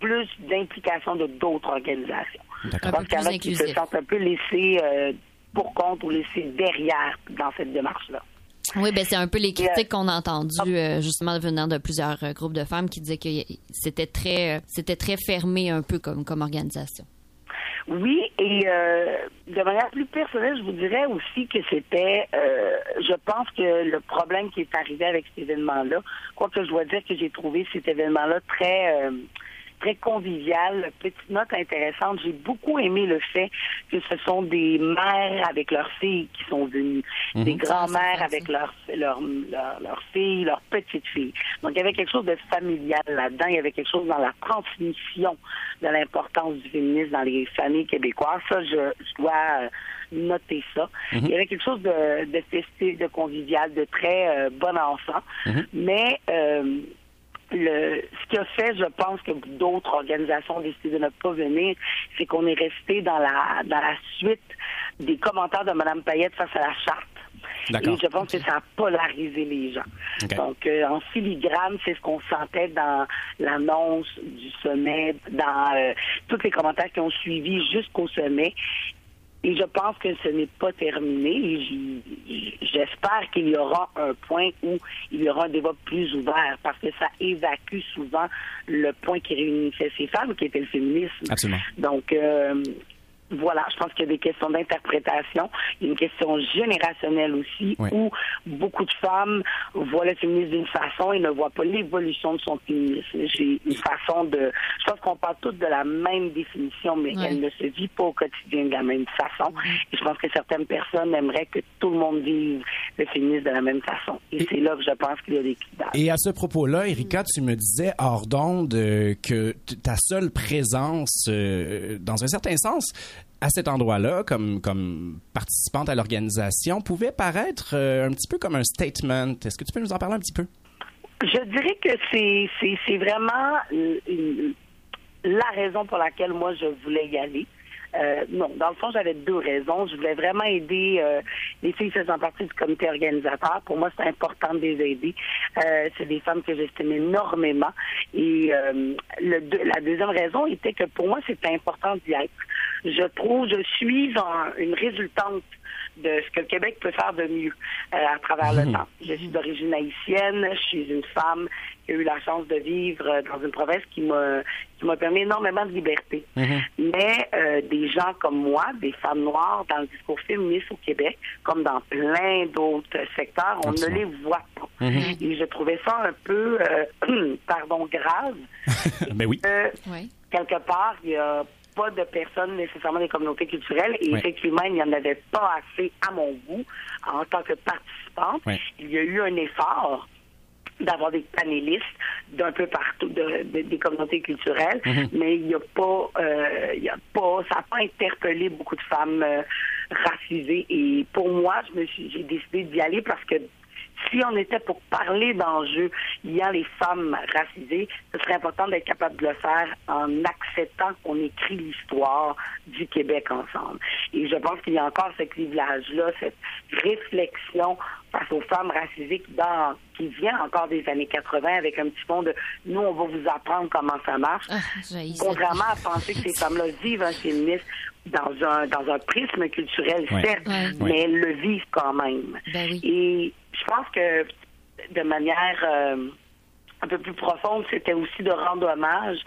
plus d'implication de d'autres organisations. Je peu qu'il y en a qui se sentent un peu laissés euh, pour compte ou laissés derrière dans cette démarche-là. Oui, ben c'est un peu les critiques qu'on a entendues euh, justement venant de plusieurs euh, groupes de femmes qui disaient que c'était très, euh, c'était très fermé un peu comme, comme organisation. Oui, et euh, de manière plus personnelle, je vous dirais aussi que c'était, euh, je pense que le problème qui est arrivé avec cet événement-là, quoique je dois dire que j'ai trouvé cet événement-là très, euh, très convivial, petite note intéressante. J'ai beaucoup aimé le fait que ce sont des mères avec leurs filles qui sont venues, des grands-mères avec leurs leurs filles, leurs petites filles. Donc il y avait quelque chose de familial là-dedans. Il y avait quelque chose dans la transmission de l'importance du féminisme dans les familles québécoises. Ça, je, je dois euh, noter ça. Il y avait quelque chose de, de festif, de convivial, de très euh, bon enfant. Mais euh, le, ce qui a fait, je pense, que d'autres organisations ont décidé de ne pas venir, c'est qu'on est resté dans la dans la suite des commentaires de Mme Payette face à la charte. Et je pense que ça a polarisé les gens. Donc, euh, en filigrane, c'est ce qu'on sentait dans l'annonce du sommet, dans euh, tous les commentaires qui ont suivi jusqu'au sommet. Et je pense que ce n'est pas terminé. J'espère qu'il y aura un point où il y aura un débat plus ouvert, parce que ça évacue souvent le point qui réunissait ces femmes, qui était le féminisme. Absolument. Donc, euh, voilà, je pense qu'il y a des questions d'interprétation, il y a une question générationnelle aussi, Oui. où beaucoup de femmes voient le féminisme d'une façon et ne voient pas l'évolution de son féminisme. J'ai une façon de... Je pense qu'on parle toutes de la même définition, mais Ouais. elle ne se vit pas au quotidien de la même façon. Et je pense que certaines personnes aimeraient que tout le monde vive le féminisme de la même façon. Et, c'est là que je pense qu'il y a des. Et à ce propos-là, Erika, tu me disais hors d'onde euh, que ta seule présence, euh, dans un certain sens, à cet endroit-là, comme, comme participante à l'organisation, pouvait paraître euh, un petit peu comme un statement. Est-ce que tu peux nous en parler un petit peu? Je dirais que c'est vraiment euh, la raison pour laquelle moi je voulais y aller. Euh, non, dans le fond, j'avais deux raisons. Je voulais vraiment aider les filles faisant partie du comité organisateur. Pour moi, c'est important de les aider. C'est des femmes que j'estime énormément. Et le la deuxième raison était que pour moi, c'était important d'y être. Je trouve, je suis en- une résultante de ce que le Québec peut faire de mieux euh, à travers le temps. Je suis d'origine haïtienne, je suis une femme qui a eu la chance de vivre euh, dans une province qui m'a qui m'a permis énormément de liberté. Mais euh, des gens comme moi, des femmes noires dans le discours féministe au Québec, comme dans plein d'autres secteurs, on Absolument. ne les voit pas. Et je trouvais ça un peu, euh, pardon, grave. Ben oui. Euh, Oui. quelque part, il n'y a pas de personnes nécessairement des communautés culturelles. Et effectivement, il n'y en avait pas assez à mon goût en tant que participante. Il y a eu un effort d'avoir des panélistes d'un peu partout de, de- des communautés culturelles, mais il n'y a pas, euh, il a pas, ça n'a pas interpellé beaucoup de femmes euh, racisées. Et pour moi, je me suis, j'ai décidé d'y aller parce que si on était pour parler d'enjeux liant les femmes racisées, ce serait important d'être capable de le faire en acceptant qu'on écrit l'histoire du Québec ensemble. Et je pense qu'il y a encore ce clivage-là, cette réflexion face aux femmes racisées qui, dans, qui vient encore des années 80 avec un petit fond de nous, on va vous apprendre comment ça marche. Ah. Contrairement à penser que ces femmes-là vivent un féminisme dans un, dans un prisme culturel, Ouais. certes, Ouais. mais elles le vivent quand même. Ben oui. Et je pense que de manière euh, un peu plus profonde, c'était aussi de rendre hommage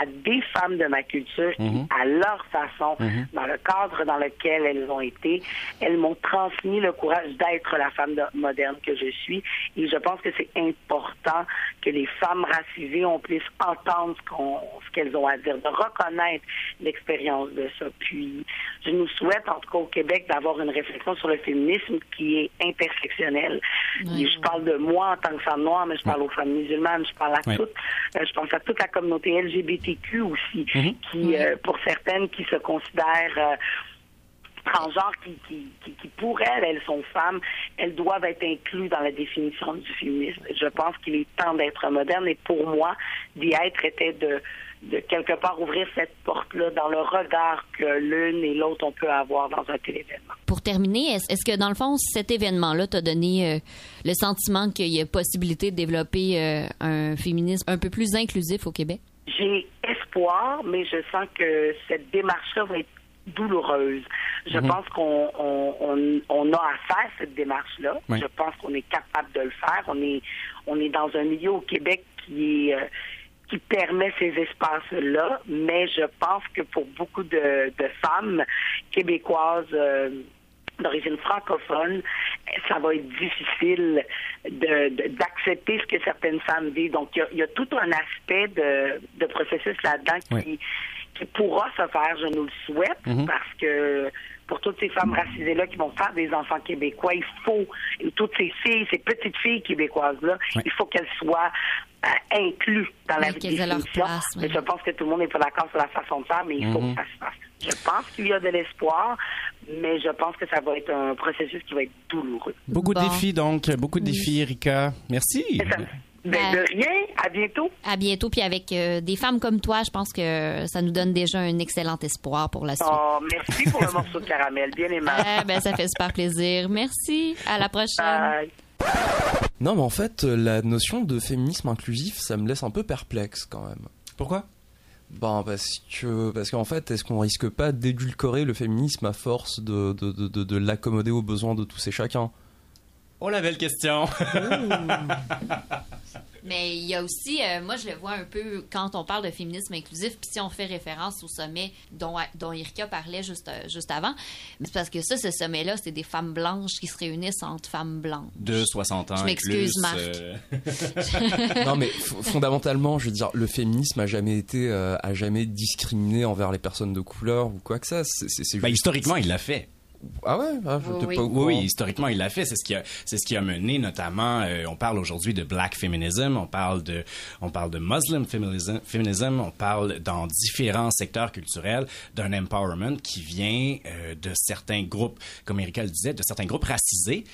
à des femmes de ma culture qui, à leur façon, dans le cadre dans lequel elles ont été, elles m'ont transmis le courage d'être la femme de- moderne que je suis. Et je pense que c'est important que les femmes racisées, on puisse entendre ce qu'on- ce qu'elles ont à dire, de reconnaître l'expérience de ça. Puis, je nous souhaite, en tout cas au Québec, d'avoir une réflexion sur le féminisme qui est intersectionnelle. Et je parle de moi en tant que femme noire, mais je parle aux femmes musulmanes, je parle à toutes, euh, je pense à toute la communauté LGBTQ aussi, qui, euh, pour certaines, qui se considèrent euh, transgenres, qui, qui, qui, qui, pour elles, elles sont femmes, elles doivent être incluses dans la définition du féminisme. Je pense qu'il est temps d'être moderne et pour moi, d'y être était de de quelque part ouvrir cette porte-là dans le regard que l'une et l'autre on peut avoir dans un tel événement. Pour terminer, est- est-ce que dans le fond, cet événement-là t'a donné euh, le sentiment qu'il y a possibilité de développer euh, un féminisme un peu plus inclusif au Québec? J'ai espoir, mais je sens que cette démarche-là va être douloureuse. Je pense qu'on on, on- on a à faire cette démarche-là. Oui. Je pense qu'on est capable de le faire. On est, on est dans un milieu au Québec qui est... euh, qui permet ces espaces-là, mais je pense que pour beaucoup de, de femmes québécoises euh, d'origine francophone, ça va être difficile de- de- d'accepter ce que certaines femmes vivent. Donc, il y a, il y a tout un aspect de, de processus là-dedans qui, Oui. qui pourra se faire, je nous le souhaite, parce que pour toutes ces femmes racisées-là qui vont faire des enfants québécois, il faut, et toutes ces filles, ces petites filles québécoises-là, Oui. il faut qu'elles soient euh, incluses dans la Oui, place, oui. Mais je pense que tout le monde n'est pas d'accord sur la façon de faire, mais il faut que ça se fasse. Je pense qu'il y a de l'espoir, mais je pense que ça va être un processus qui va être douloureux. Beaucoup de défis, donc. Beaucoup de défis, Erika. Merci. Ben, Ben- de rien, à bientôt. À bientôt, puis avec euh, des femmes comme toi, je pense que ça nous donne déjà un excellent espoir pour la suite. Oh, merci pour le morceau de caramel, bien aimable. Eh ben, ça fait super plaisir. Merci. À la prochaine. Bye. Non, mais en fait, la notion de féminisme inclusif, ça me laisse un peu perplexe quand même. Pourquoi? Ben parce que parce qu'en fait, est-ce qu'on risque pas d'édulcorer le féminisme à force de de, de, de, de l'accommoder aux besoins de tous et chacun? Oh, la belle question. Mais il y a aussi, euh, moi je le vois un peu quand on parle de féminisme inclusif, puis si on fait référence au sommet dont, dont Erika parlait juste, euh, juste avant, c'est parce que ça, ce sommet-là, c'est des femmes blanches qui se réunissent entre femmes blanches. De 60 ans. Je m'excuse, Marc. euh, Non, mais fondamentalement, je veux dire, le féminisme a jamais été euh, a jamais discriminé envers les personnes de couleur ou quoi que ça. C'est c'est- c'est ben, juste- historiquement, il l'a fait. Ah ouais, ah, je pas oui, historiquement, il l'a fait. C'est ce qui a, c'est ce qui a mené notamment. euh, on parle aujourd'hui de black feminism, on parle de, on parle de Muslim feminism, feminism, on parle dans différents secteurs culturels d'un empowerment qui vient euh, de certains groupes, comme Erika le disait, de certains groupes racisés,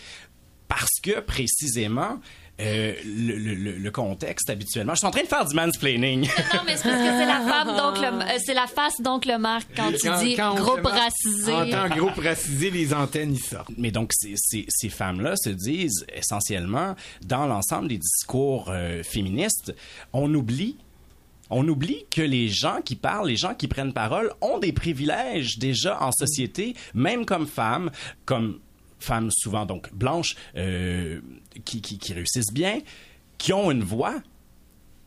parce que précisément. Euh, le, le- le- le contexte habituellement. Je suis en train de faire du mansplaining. Non, mais c'est parce que c'est la femme, donc le, euh, c'est la face, donc le marque quand tu dis on groupe racisé. En tant que groupe racisé, les antennes, ils sortent. Mais donc, ces, ces, ces femmes-là se disent essentiellement, dans l'ensemble des discours euh, féministes, on oublie. On oublie que les gens qui parlent, les gens qui prennent parole, ont des privilèges déjà en société, même comme femmes, comme femmes souvent donc blanches, euh, qui, qui, qui réussissent bien, qui ont une voix,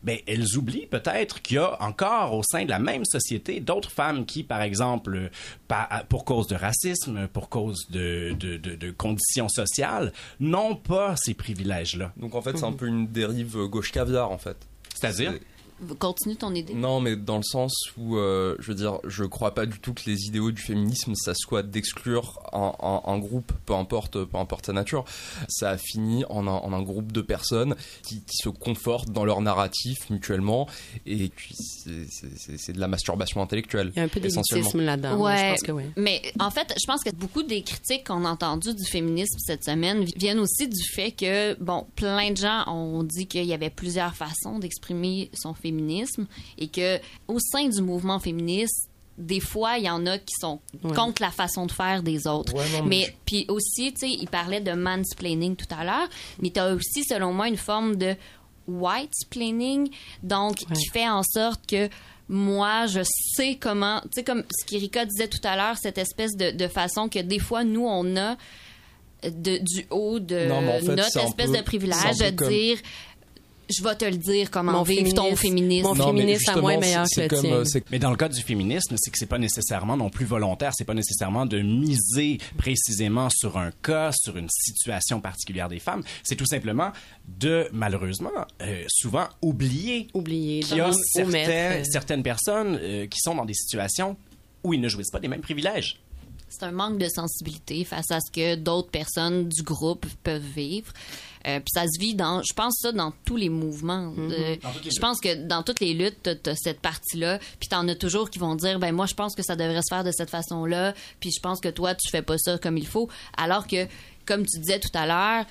ben, elles oublient peut-être qu'il y a encore au sein de la même société d'autres femmes qui, par exemple, par- pour cause de racisme, pour cause de, de, de- de conditions sociales, n'ont pas ces privilèges-là. Donc en fait, c'est un peu une dérive gauche caviar en fait. C'est-à-dire? Continue ton idée. Non, mais dans le sens où, euh, je veux dire, je crois pas du tout que les idéaux du féminisme, ça soit d'exclure un, un- un groupe, peu importe, peu importe sa nature. Ça a fini en un, en un groupe de personnes qui, qui se confortent dans leur narratif mutuellement, et puis c'est- de la masturbation intellectuelle. Il y a un peu d'élitisme là-dedans. moi, Ouais, Je pense que oui. mais en fait, je pense que beaucoup des critiques qu'on a entendues du féminisme cette semaine viennent aussi du fait que, bon, plein de gens ont dit qu'il y avait plusieurs façons d'exprimer son féminisme et que au sein du mouvement féministe, des fois, il y en a qui sont Ouais. contre la façon de faire des autres. Ouais, non, mais puis aussi, tu sais, il parlait de mansplaining tout à l'heure, mais tu as aussi, selon moi, une forme de white-splaining, donc Ouais. qui fait en sorte que moi, je sais comment, tu sais, comme ce qu'Erika disait tout à l'heure, cette espèce de, de façon que des fois, nous, on a de, du haut de Non, mais en fait, notre espèce peu- de privilège de comme- dire je vais te le dire comment Mon vivre ton féminisme- féminisme. mon féministe à moi est justement, meilleur c'est- que comme, tien. euh, Mais dans le cas du féminisme, c'est que c'est pas nécessairement non plus volontaire, c'est pas nécessairement de miser précisément sur un cas, sur une situation particulière des femmes. C'est tout simplement de, malheureusement, euh, souvent oublier Oublier, qu'il y a certains- euh, certaines personnes euh, qui sont dans des situations où ils ne jouissent pas des mêmes privilèges. C'est un manque de sensibilité face à ce que d'autres personnes du groupe peuvent vivre. Euh, puis ça se vit dans, je pense ça dans tous les mouvements. Les je pense que dans toutes les luttes, t'as cette partie-là. Puis t'en as toujours qui vont dire, ben moi je pense que ça devrait se faire de cette façon-là. Puis je pense que toi tu fais pas ça comme il faut. Alors que, comme tu disais tout à l'heure,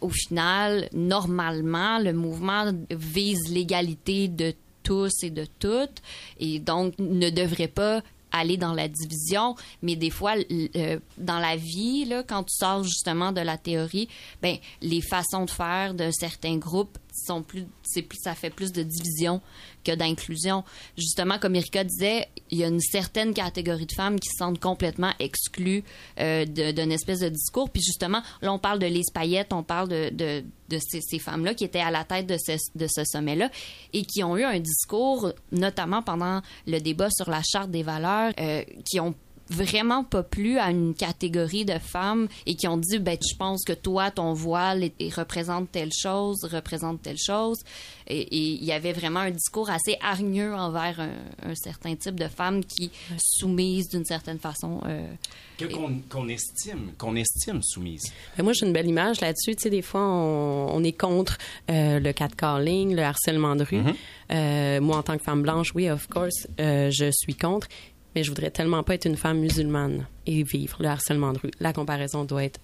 au final, normalement, le mouvement vise l'égalité de tous et de toutes, et donc ne devrait pas aller dans la division, mais des fois, euh, dans la vie, là, quand tu sors justement de la théorie, ben, les façons de faire de certains groupes sont plus, c'est plus, ça fait plus de division que d'inclusion. Justement, comme Erika disait, il y a une certaine catégorie de femmes qui se sentent complètement exclues euh, d'une espèce de discours. Puis justement, là, on parle de Lise Payette, on parle de, de, de ces, ces femmes-là qui étaient à la tête de ce, de ce sommet-là et qui ont eu un discours, notamment pendant le débat sur la charte des valeurs, euh, qui ont vraiment pas plu à une catégorie de femmes et qui ont dit ben je pense que toi ton voile est- est- représente telle chose représente telle chose et il y avait vraiment un discours assez hargneux envers un, un certain type de femmes qui soumises d'une certaine façon euh, Que- Qu'on qu'on estime, qu'on estime soumise. Ben, moi, j'ai une belle image là-dessus. Tu sais, des fois, on, on est contre euh, le catcalling, le harcèlement de rue. Euh, moi, en tant que femme blanche, oui, of course, euh, je suis contre. Mais je voudrais tellement pas être une femme musulmane et vivre le harcèlement de rue. La comparaison doit être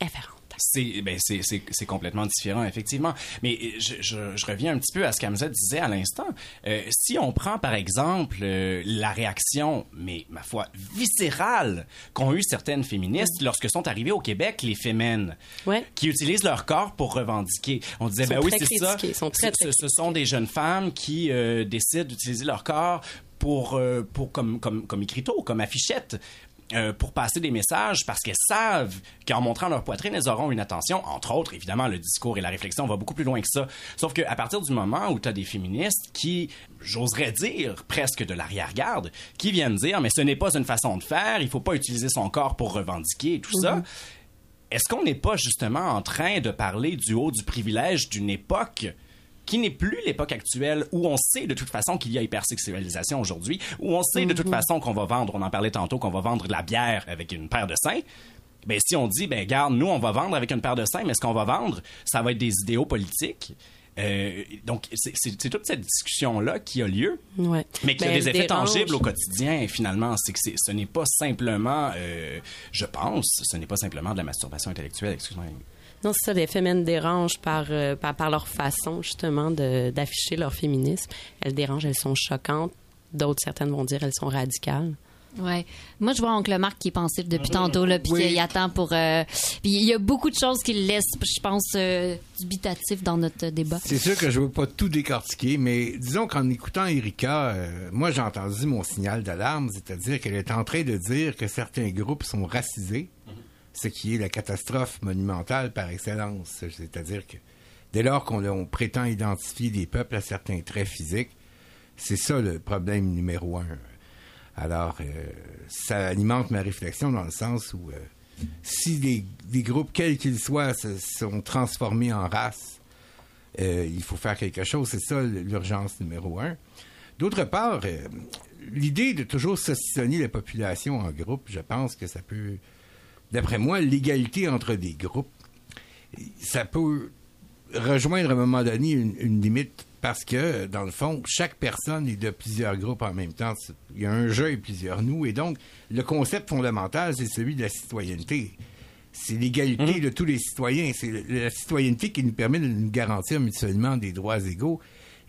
effarante. C'est ben, c'est- complètement différent, effectivement. Mais euh, je, je- je reviens un petit peu à ce qu'Amza disait à l'instant. Euh, si on prend, par exemple, euh, la réaction, mais ma foi, viscérale qu'ont eu certaines féministes lorsque sont arrivées au Québec les fémènes, Ouais. qui utilisent leur corps pour revendiquer. On disait, ben oui, c'est ça. critiqués, ils sont très, Ce- très ce, ce sont des jeunes femmes qui euh, décident d'utiliser leur corps pour, euh, pour comme, comme, comme écriteau, comme affichette. euh, pour passer des messages parce qu'elles savent qu'en montrant leur poitrine, elles auront une attention. Entre autres, évidemment, le discours et la réflexion va beaucoup plus loin que ça. Sauf qu'à partir du moment où tu as des féministes qui, j'oserais dire, presque de l'arrière-garde, qui viennent dire, mais ce n'est pas une façon de faire, il faut pas utiliser son corps pour revendiquer et tout ça, est-ce qu'on n'est pas justement en train de parler du haut du privilège d'une époque qui n'est plus l'époque actuelle où on sait de toute façon qu'il y a hypersexualisation aujourd'hui, où on sait de toute façon qu'on va vendre, on en parlait tantôt, qu'on va vendre de la bière avec une paire de seins. Ben, si on dit, ben, garde, nous, on va vendre avec une paire de seins, mais ce qu'on va vendre, ça va être des idéaux politiques. Euh, donc, c'est- toute cette discussion-là qui a lieu. Ouais. Mais qui a Ben, des effets dérange. tangibles au quotidien, finalement. C'est que ce n'est pas simplement, euh, je pense, ce n'est pas simplement de la masturbation intellectuelle, excuse-moi. Non, c'est ça, les femmes dérangent par, euh, par, par leur façon, justement, de- d'afficher leur féminisme. Elles dérangent, elles sont choquantes. D'autres, certaines vont dire, elles sont radicales. Ouais. Moi, je vois Oncle Marc qui est pensif depuis tantôt, là, puis Oui. qu'il attend pour. euh, Puis il y a beaucoup de choses qui le laissent, je pense, euh, dubitatif dans notre débat. C'est sûr que je ne veux pas tout décortiquer, mais disons qu'en écoutant Erika, euh, moi j'ai entendu mon signal d'alarme, c'est-à-dire qu'elle est en train de dire que certains groupes sont racisés. Ce qui est la catastrophe monumentale par excellence. C'est-à-dire que dès lors qu'on on prétend identifier des peuples à certains traits physiques, c'est ça le problème numéro un. Alors, euh, ça alimente ma réflexion dans le sens où euh, si des, des groupes, quels qu'ils soient, se sont transformés en race, euh, il faut faire quelque chose. C'est ça l'urgence numéro un. D'autre part, euh, l'idée de toujours saucissonner la population en groupe, je pense que ça peut, d'après moi, l'égalité entre des groupes, ça peut rejoindre à un moment donné une, une limite parce que, dans le fond, chaque personne est de plusieurs groupes en même temps. Il y a un jeu et plusieurs nous. Et donc, le concept fondamental, c'est celui de la citoyenneté. C'est l'égalité de tous les citoyens. C'est la citoyenneté qui nous permet de nous garantir mutuellement des droits égaux.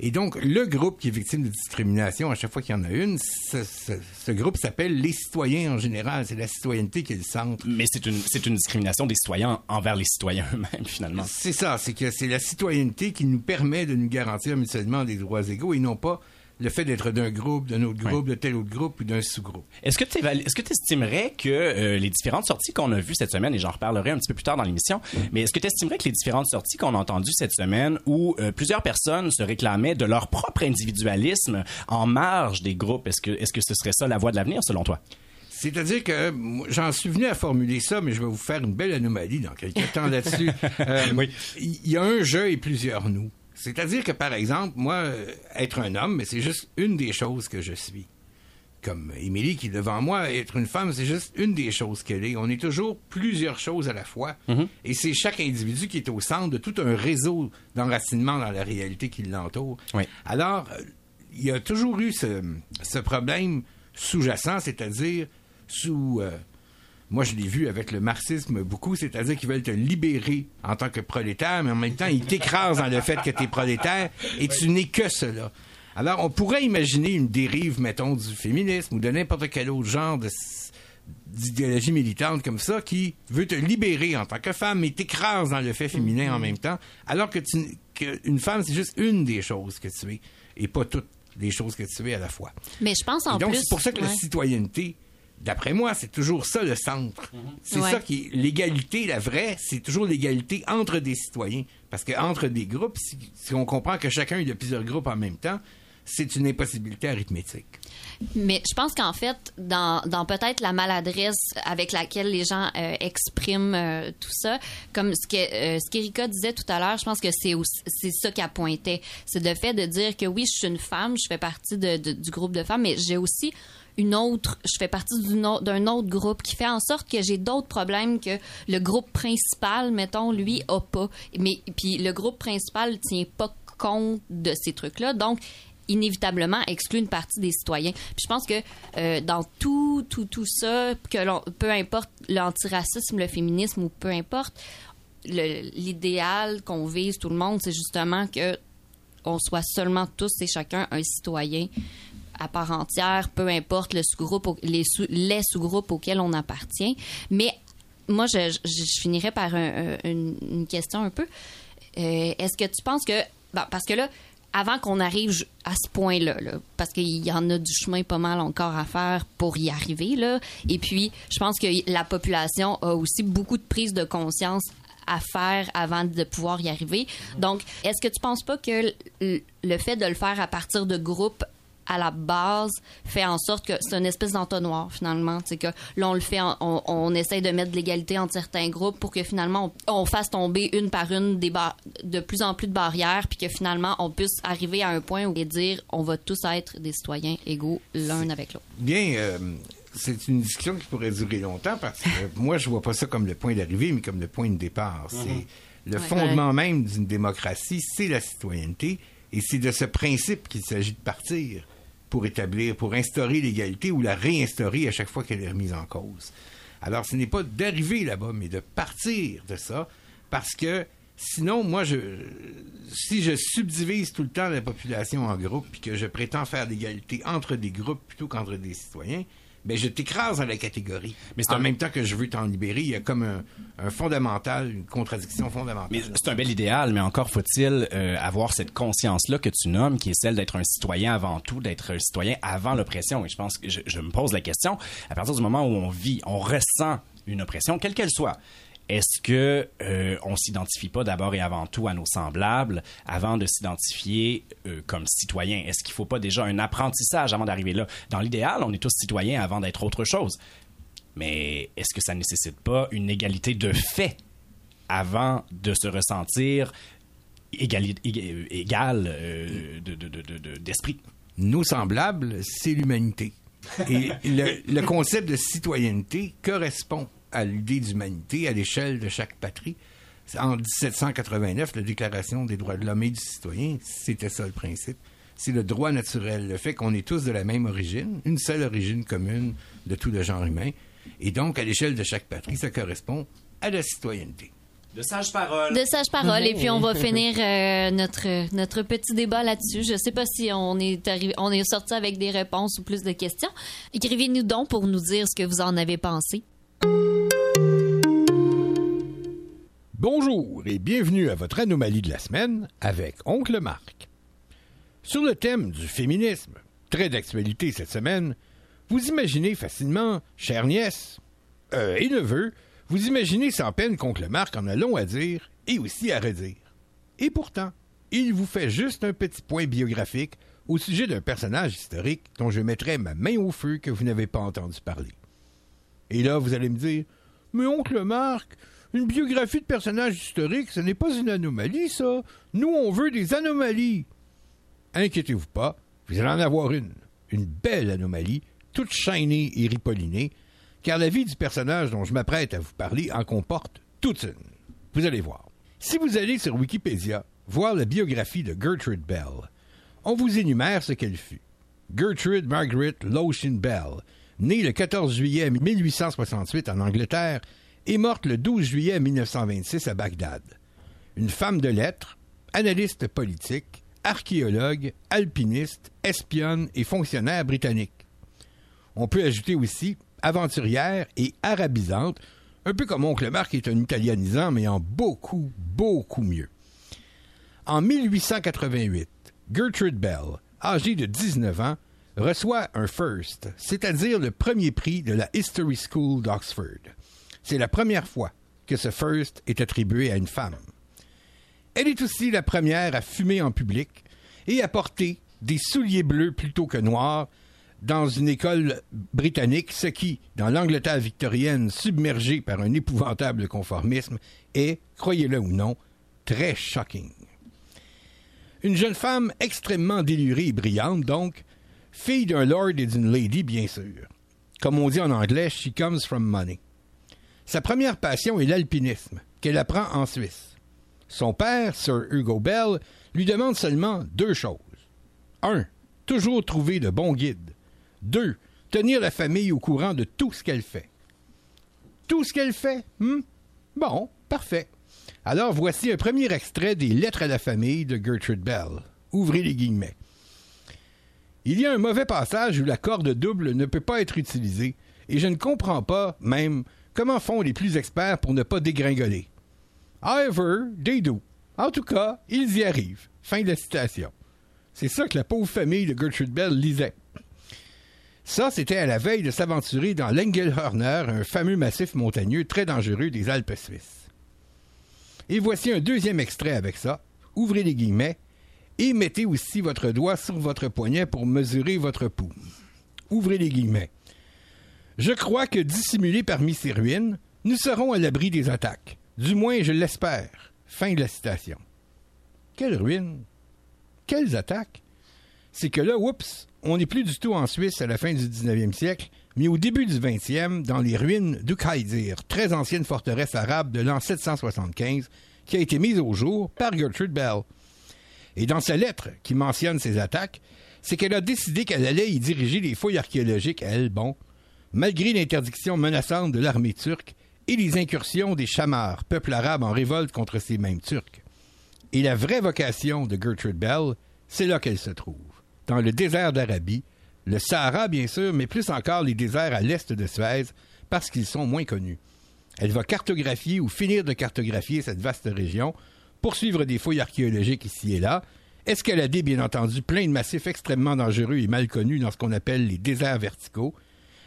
Et donc, le groupe qui est victime de discrimination, à chaque fois qu'il y en a une, ce, ce- ce groupe s'appelle les citoyens en général. C'est la citoyenneté qui est le centre. Mais c'est une, c'est une discrimination des citoyens envers les citoyens eux-mêmes, finalement. C'est ça, c'est que c'est la citoyenneté qui nous permet de nous garantir mutuellement des droits égaux et non pas le fait d'être d'un groupe, d'un autre groupe, de tel autre groupe ou d'un sous-groupe. Est-ce que tu est-ce que tu estimerais que euh, les différentes sorties qu'on a vues cette semaine, et j'en reparlerai un petit peu plus tard dans l'émission, mais est-ce que tu estimerais que les différentes sorties qu'on a entendues cette semaine où euh, plusieurs personnes se réclamaient de leur propre individualisme en marge des groupes, est-ce que, est-ce que ce serait ça la voie de l'avenir selon toi? C'est-à-dire que j'en suis venu à formuler ça, mais je vais vous faire une belle anomalie dans quelques temps là-dessus. Euh, Oui. Il y a un jeu et plusieurs nous. C'est-à-dire que, par exemple, moi, euh, être un homme, mais c'est juste une des choses que je suis. Comme Émilie qui est devant moi, être une femme, c'est juste une des choses qu'elle est. On est toujours plusieurs choses à la fois. Et c'est chaque individu qui est au centre de tout un réseau d'enracinement dans la réalité qui l'entoure. Oui. Alors, il y a toujours eu ce, ce problème sous-jacent, c'est-à-dire sous... euh, moi, je l'ai vu avec le marxisme beaucoup, c'est-à-dire qu'ils veulent te libérer en tant que prolétaire, mais en même temps, ils t'écrasent dans le fait que tu es prolétaire et tu n'es que cela. Alors, on pourrait imaginer une dérive, mettons, du féminisme ou de n'importe quel autre genre de d'idéologie militante comme ça qui veut te libérer en tant que femme mais t'écrase dans le fait féminin en même temps, alors que, tu, que une femme, c'est juste une des choses que tu es et pas toutes les choses que tu es à la fois. Mais je pense en Et donc, plus. c'est pour ça que la citoyenneté, d'après moi, c'est toujours ça le centre. C'est Ouais. ça qui est l'égalité, la vraie, c'est toujours l'égalité entre des citoyens. Parce que entre des groupes, si, si on comprend que chacun est de plusieurs groupes en même temps, c'est une impossibilité arithmétique. Mais je pense qu'en fait, dans, dans peut-être la maladresse avec laquelle les gens euh, expriment euh, tout ça, comme ce que euh, ce qu'Erika disait tout à l'heure, je pense que c'est aussi- c'est ça qu'elle pointait. C'est le fait de dire que oui, je suis une femme, je fais partie de- de- du groupe de femmes, mais j'ai aussi une autre, je fais partie d'un autre groupe qui fait en sorte que j'ai d'autres problèmes que le groupe principal, mettons, lui, a pas. Mais puis le groupe principal tient pas compte de ces trucs-là. Donc, inévitablement exclut une partie des citoyens. Puis je pense que euh, dans tout, tout, tout ça, que peu importe l'antiracisme, le féminisme ou peu importe, l'idéal qu'on vise tout le monde, c'est justement que on soit seulement tous et chacun un citoyen à part entière, peu importe le sous-groupe, les, sous- les sous-groupes auxquels on appartient. Mais moi, je, finirais par un- un- une, question un peu. Euh, Est-ce que tu penses que... parce que là, avant qu'on arrive à ce point-là, là, parce qu'il y en a du chemin pas mal encore à faire pour y arriver, là, et puis je pense que la population a aussi beaucoup de prise de conscience à faire avant de pouvoir y arriver. Donc, est-ce que tu penses pas que le fait de le faire à partir de groupes à la base fait en sorte que c'est une espèce d'entonnoir finalement. C'est que là on le fait, en- on, on essaye de mettre de l'égalité entre certains groupes pour que finalement on, on fasse tomber une par une des bar- de plus en plus de barrières, puis que finalement on puisse arriver à un point où et dire on va tous être des citoyens égaux l'un avec l'autre. Bien, euh, c'est une discussion qui pourrait durer longtemps parce que moi, je vois pas ça comme le point d'arrivée, mais comme le point de départ. C'est le Ouais. fondement même d'une démocratie, c'est la citoyenneté, et c'est de ce principe qu'il s'agit de partir pour établir, pour instaurer l'égalité ou la réinstaurer à chaque fois qu'elle est remise en cause. Alors, ce n'est pas d'arriver là-bas, mais de partir de ça, parce que sinon, moi, si je subdivise tout le temps la population en groupes, puis que je prétends faire l'égalité entre des groupes plutôt qu'entre des citoyens, ben je t'écrase dans la catégorie. Mais c'est en un- même temps que je veux t'en libérer, il y a comme un, un fondamental, une contradiction fondamentale. Mais c'est un bel idéal, mais encore faut-il euh, avoir cette conscience-là que tu nommes, qui est celle d'être un citoyen avant tout, d'être un citoyen avant l'oppression. Et je pense que je, je me pose la question, à partir du moment où on vit, on ressent une oppression, quelle qu'elle soit. Est-ce que euh, on s'identifie pas d'abord et avant tout à nos semblables avant de s'identifier euh, comme citoyen? Est-ce qu'il faut pas déjà un apprentissage avant d'arriver là? Dans l'idéal, on est tous citoyens avant d'être autre chose. Mais est-ce que ça nécessite pas une égalité de fait avant de se ressentir égal euh, de- de- de- de- de- d'esprit? Nos semblables, c'est l'humanité. Et le, le concept de citoyenneté correspond à l'idée d'humanité à l'échelle de chaque patrie. En 1789, la Déclaration des droits de l'homme et du citoyen, c'était ça le principe. C'est le droit naturel, le fait qu'on est tous de la même origine, une seule origine commune de tout le genre humain. Et donc, à l'échelle de chaque patrie, ça correspond à la citoyenneté. De sages paroles. De sages paroles. Et puis, on va finir euh, notre, notre petit débat là-dessus. Je sais pas si on est arrivé, on est sorti avec des réponses ou plus de questions. Écrivez-nous donc pour nous dire ce que vous en avez pensé. Bonjour et bienvenue à votre anomalie de la semaine avec Oncle Marc. Sur le thème du féminisme, très d'actualité cette semaine, vous imaginez facilement, chère nièce euh, et neveu, vous imaginez sans peine qu'Oncle Marc en a long à dire et aussi à redire. Et pourtant, il vous fait juste un petit point biographique au sujet d'un personnage historique dont je mettrai ma main au feu que vous n'avez pas entendu parler. Et là, vous allez me dire, mais oncle Marc, une biographie de personnage historique, ce n'est pas une anomalie, ça. Nous, on veut des anomalies. Inquiétez-vous pas, vous allez en avoir une. Une belle anomalie, toute chaînée et ripollinée, car la vie du personnage dont je m'apprête à vous parler en comporte toute une. Vous allez voir. Si vous allez sur Wikipédia voir la biographie de Gertrude Bell, on vous énumère ce qu'elle fut. Gertrude Margaret Lotion Bell, née le 14 juillet 1868 en Angleterre et morte le 12 juillet 1926 à Bagdad. Une femme de lettres, analyste politique, archéologue, alpiniste, espionne et fonctionnaire britannique. On peut ajouter aussi aventurière et arabisante, un peu comme Oncle Marc est un italianisant, mais en beaucoup, beaucoup mieux. En 1888, Gertrude Bell, âgée de 19 ans, reçoit un First, c'est-à-dire le premier prix de la History School d'Oxford. C'est la première fois que ce First est attribué à une femme. Elle est aussi la première à fumer en public et à porter des souliers bleus plutôt que noirs dans une école britannique, ce qui, dans l'Angleterre victorienne submergée par un épouvantable conformisme, est, croyez-le ou non, très shocking. Une jeune femme extrêmement délurée et brillante, donc, fille d'un lord et d'une lady, bien sûr. Comme on dit en anglais, she comes from money. Sa première passion est l'alpinisme, qu'elle apprend en Suisse. Son père, Sir Hugo Bell, lui demande seulement deux choses. Un, toujours trouver de bons guides. Deux, tenir la famille au courant de tout ce qu'elle fait. Tout ce qu'elle fait, hmm? Bon, parfait. Alors voici un premier extrait des Lettres à la famille de Gertrude Bell. Ouvrez les guillemets. Il y a un mauvais passage où la corde double ne peut pas être utilisée, et je ne comprends pas, même, comment font les plus experts pour ne pas dégringoler? However, they do. En tout cas, ils y arrivent. Fin de citation. C'est ça que la pauvre famille de Gertrude Bell lisait. Ça, c'était à la veille de s'aventurer dans l'Engelhörner, un fameux massif montagneux très dangereux des Alpes suisses. Et voici un deuxième extrait avec ça. Ouvrez les guillemets et mettez aussi votre doigt sur votre poignet pour mesurer votre pouls. Ouvrez les guillemets. Je crois que dissimulés parmi ces ruines, nous serons à l'abri des attaques. Du moins, je l'espère. Fin de la citation. Quelles ruines? Quelles attaques? C'est que là, oups, on n'est plus du tout en Suisse à la fin du 19e siècle, mais au début du 20e, dans les ruines d'Ukaidir, très ancienne forteresse arabe de l'an 775, qui a été mise au jour par Gertrude Bell. Et dans sa lettre qui mentionne ces attaques, c'est qu'elle a décidé qu'elle allait y diriger les fouilles archéologiques, elle, bon, malgré l'interdiction menaçante de l'armée turque et les incursions des Chamars, peuple arabe en révolte contre ces mêmes Turcs. Et la vraie vocation de Gertrude Bell, c'est là qu'elle se trouve, dans le désert d'Arabie, le Sahara bien sûr, mais plus encore les déserts à l'est de Suez, parce qu'ils sont moins connus. Elle va cartographier ou finir de cartographier cette vaste région, poursuivre des fouilles archéologiques ici et là, escalader bien entendu plein de massifs extrêmement dangereux et mal connus dans ce qu'on appelle les déserts verticaux.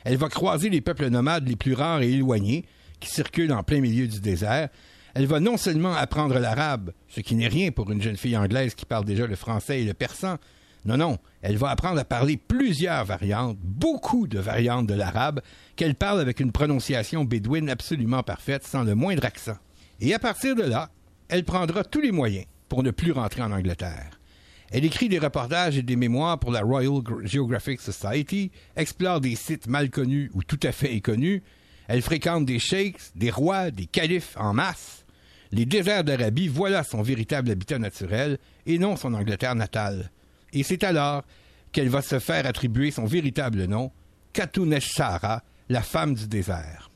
Elle va croiser les peuples nomades les plus rares et éloignés, qui circule en plein milieu du désert, elle va non seulement apprendre l'arabe, ce qui n'est rien pour une jeune fille anglaise qui parle déjà le français et le persan, non, non, elle va apprendre à parler plusieurs variantes, beaucoup de variantes de l'arabe, qu'elle parle avec une prononciation bédouine absolument parfaite, sans le moindre accent. Et à partir de là, elle prendra tous les moyens pour ne plus rentrer en Angleterre. Elle écrit des reportages et des mémoires pour la Royal Geographic Society, explore des sites mal connus ou tout à fait inconnus, elle fréquente des sheikhs, des rois, des califes en masse. Les déserts d'Arabie, voilà son véritable habitat naturel et non son Angleterre natale. Et c'est alors qu'elle va se faire attribuer son véritable nom, Katunesh Sara, la femme du désert.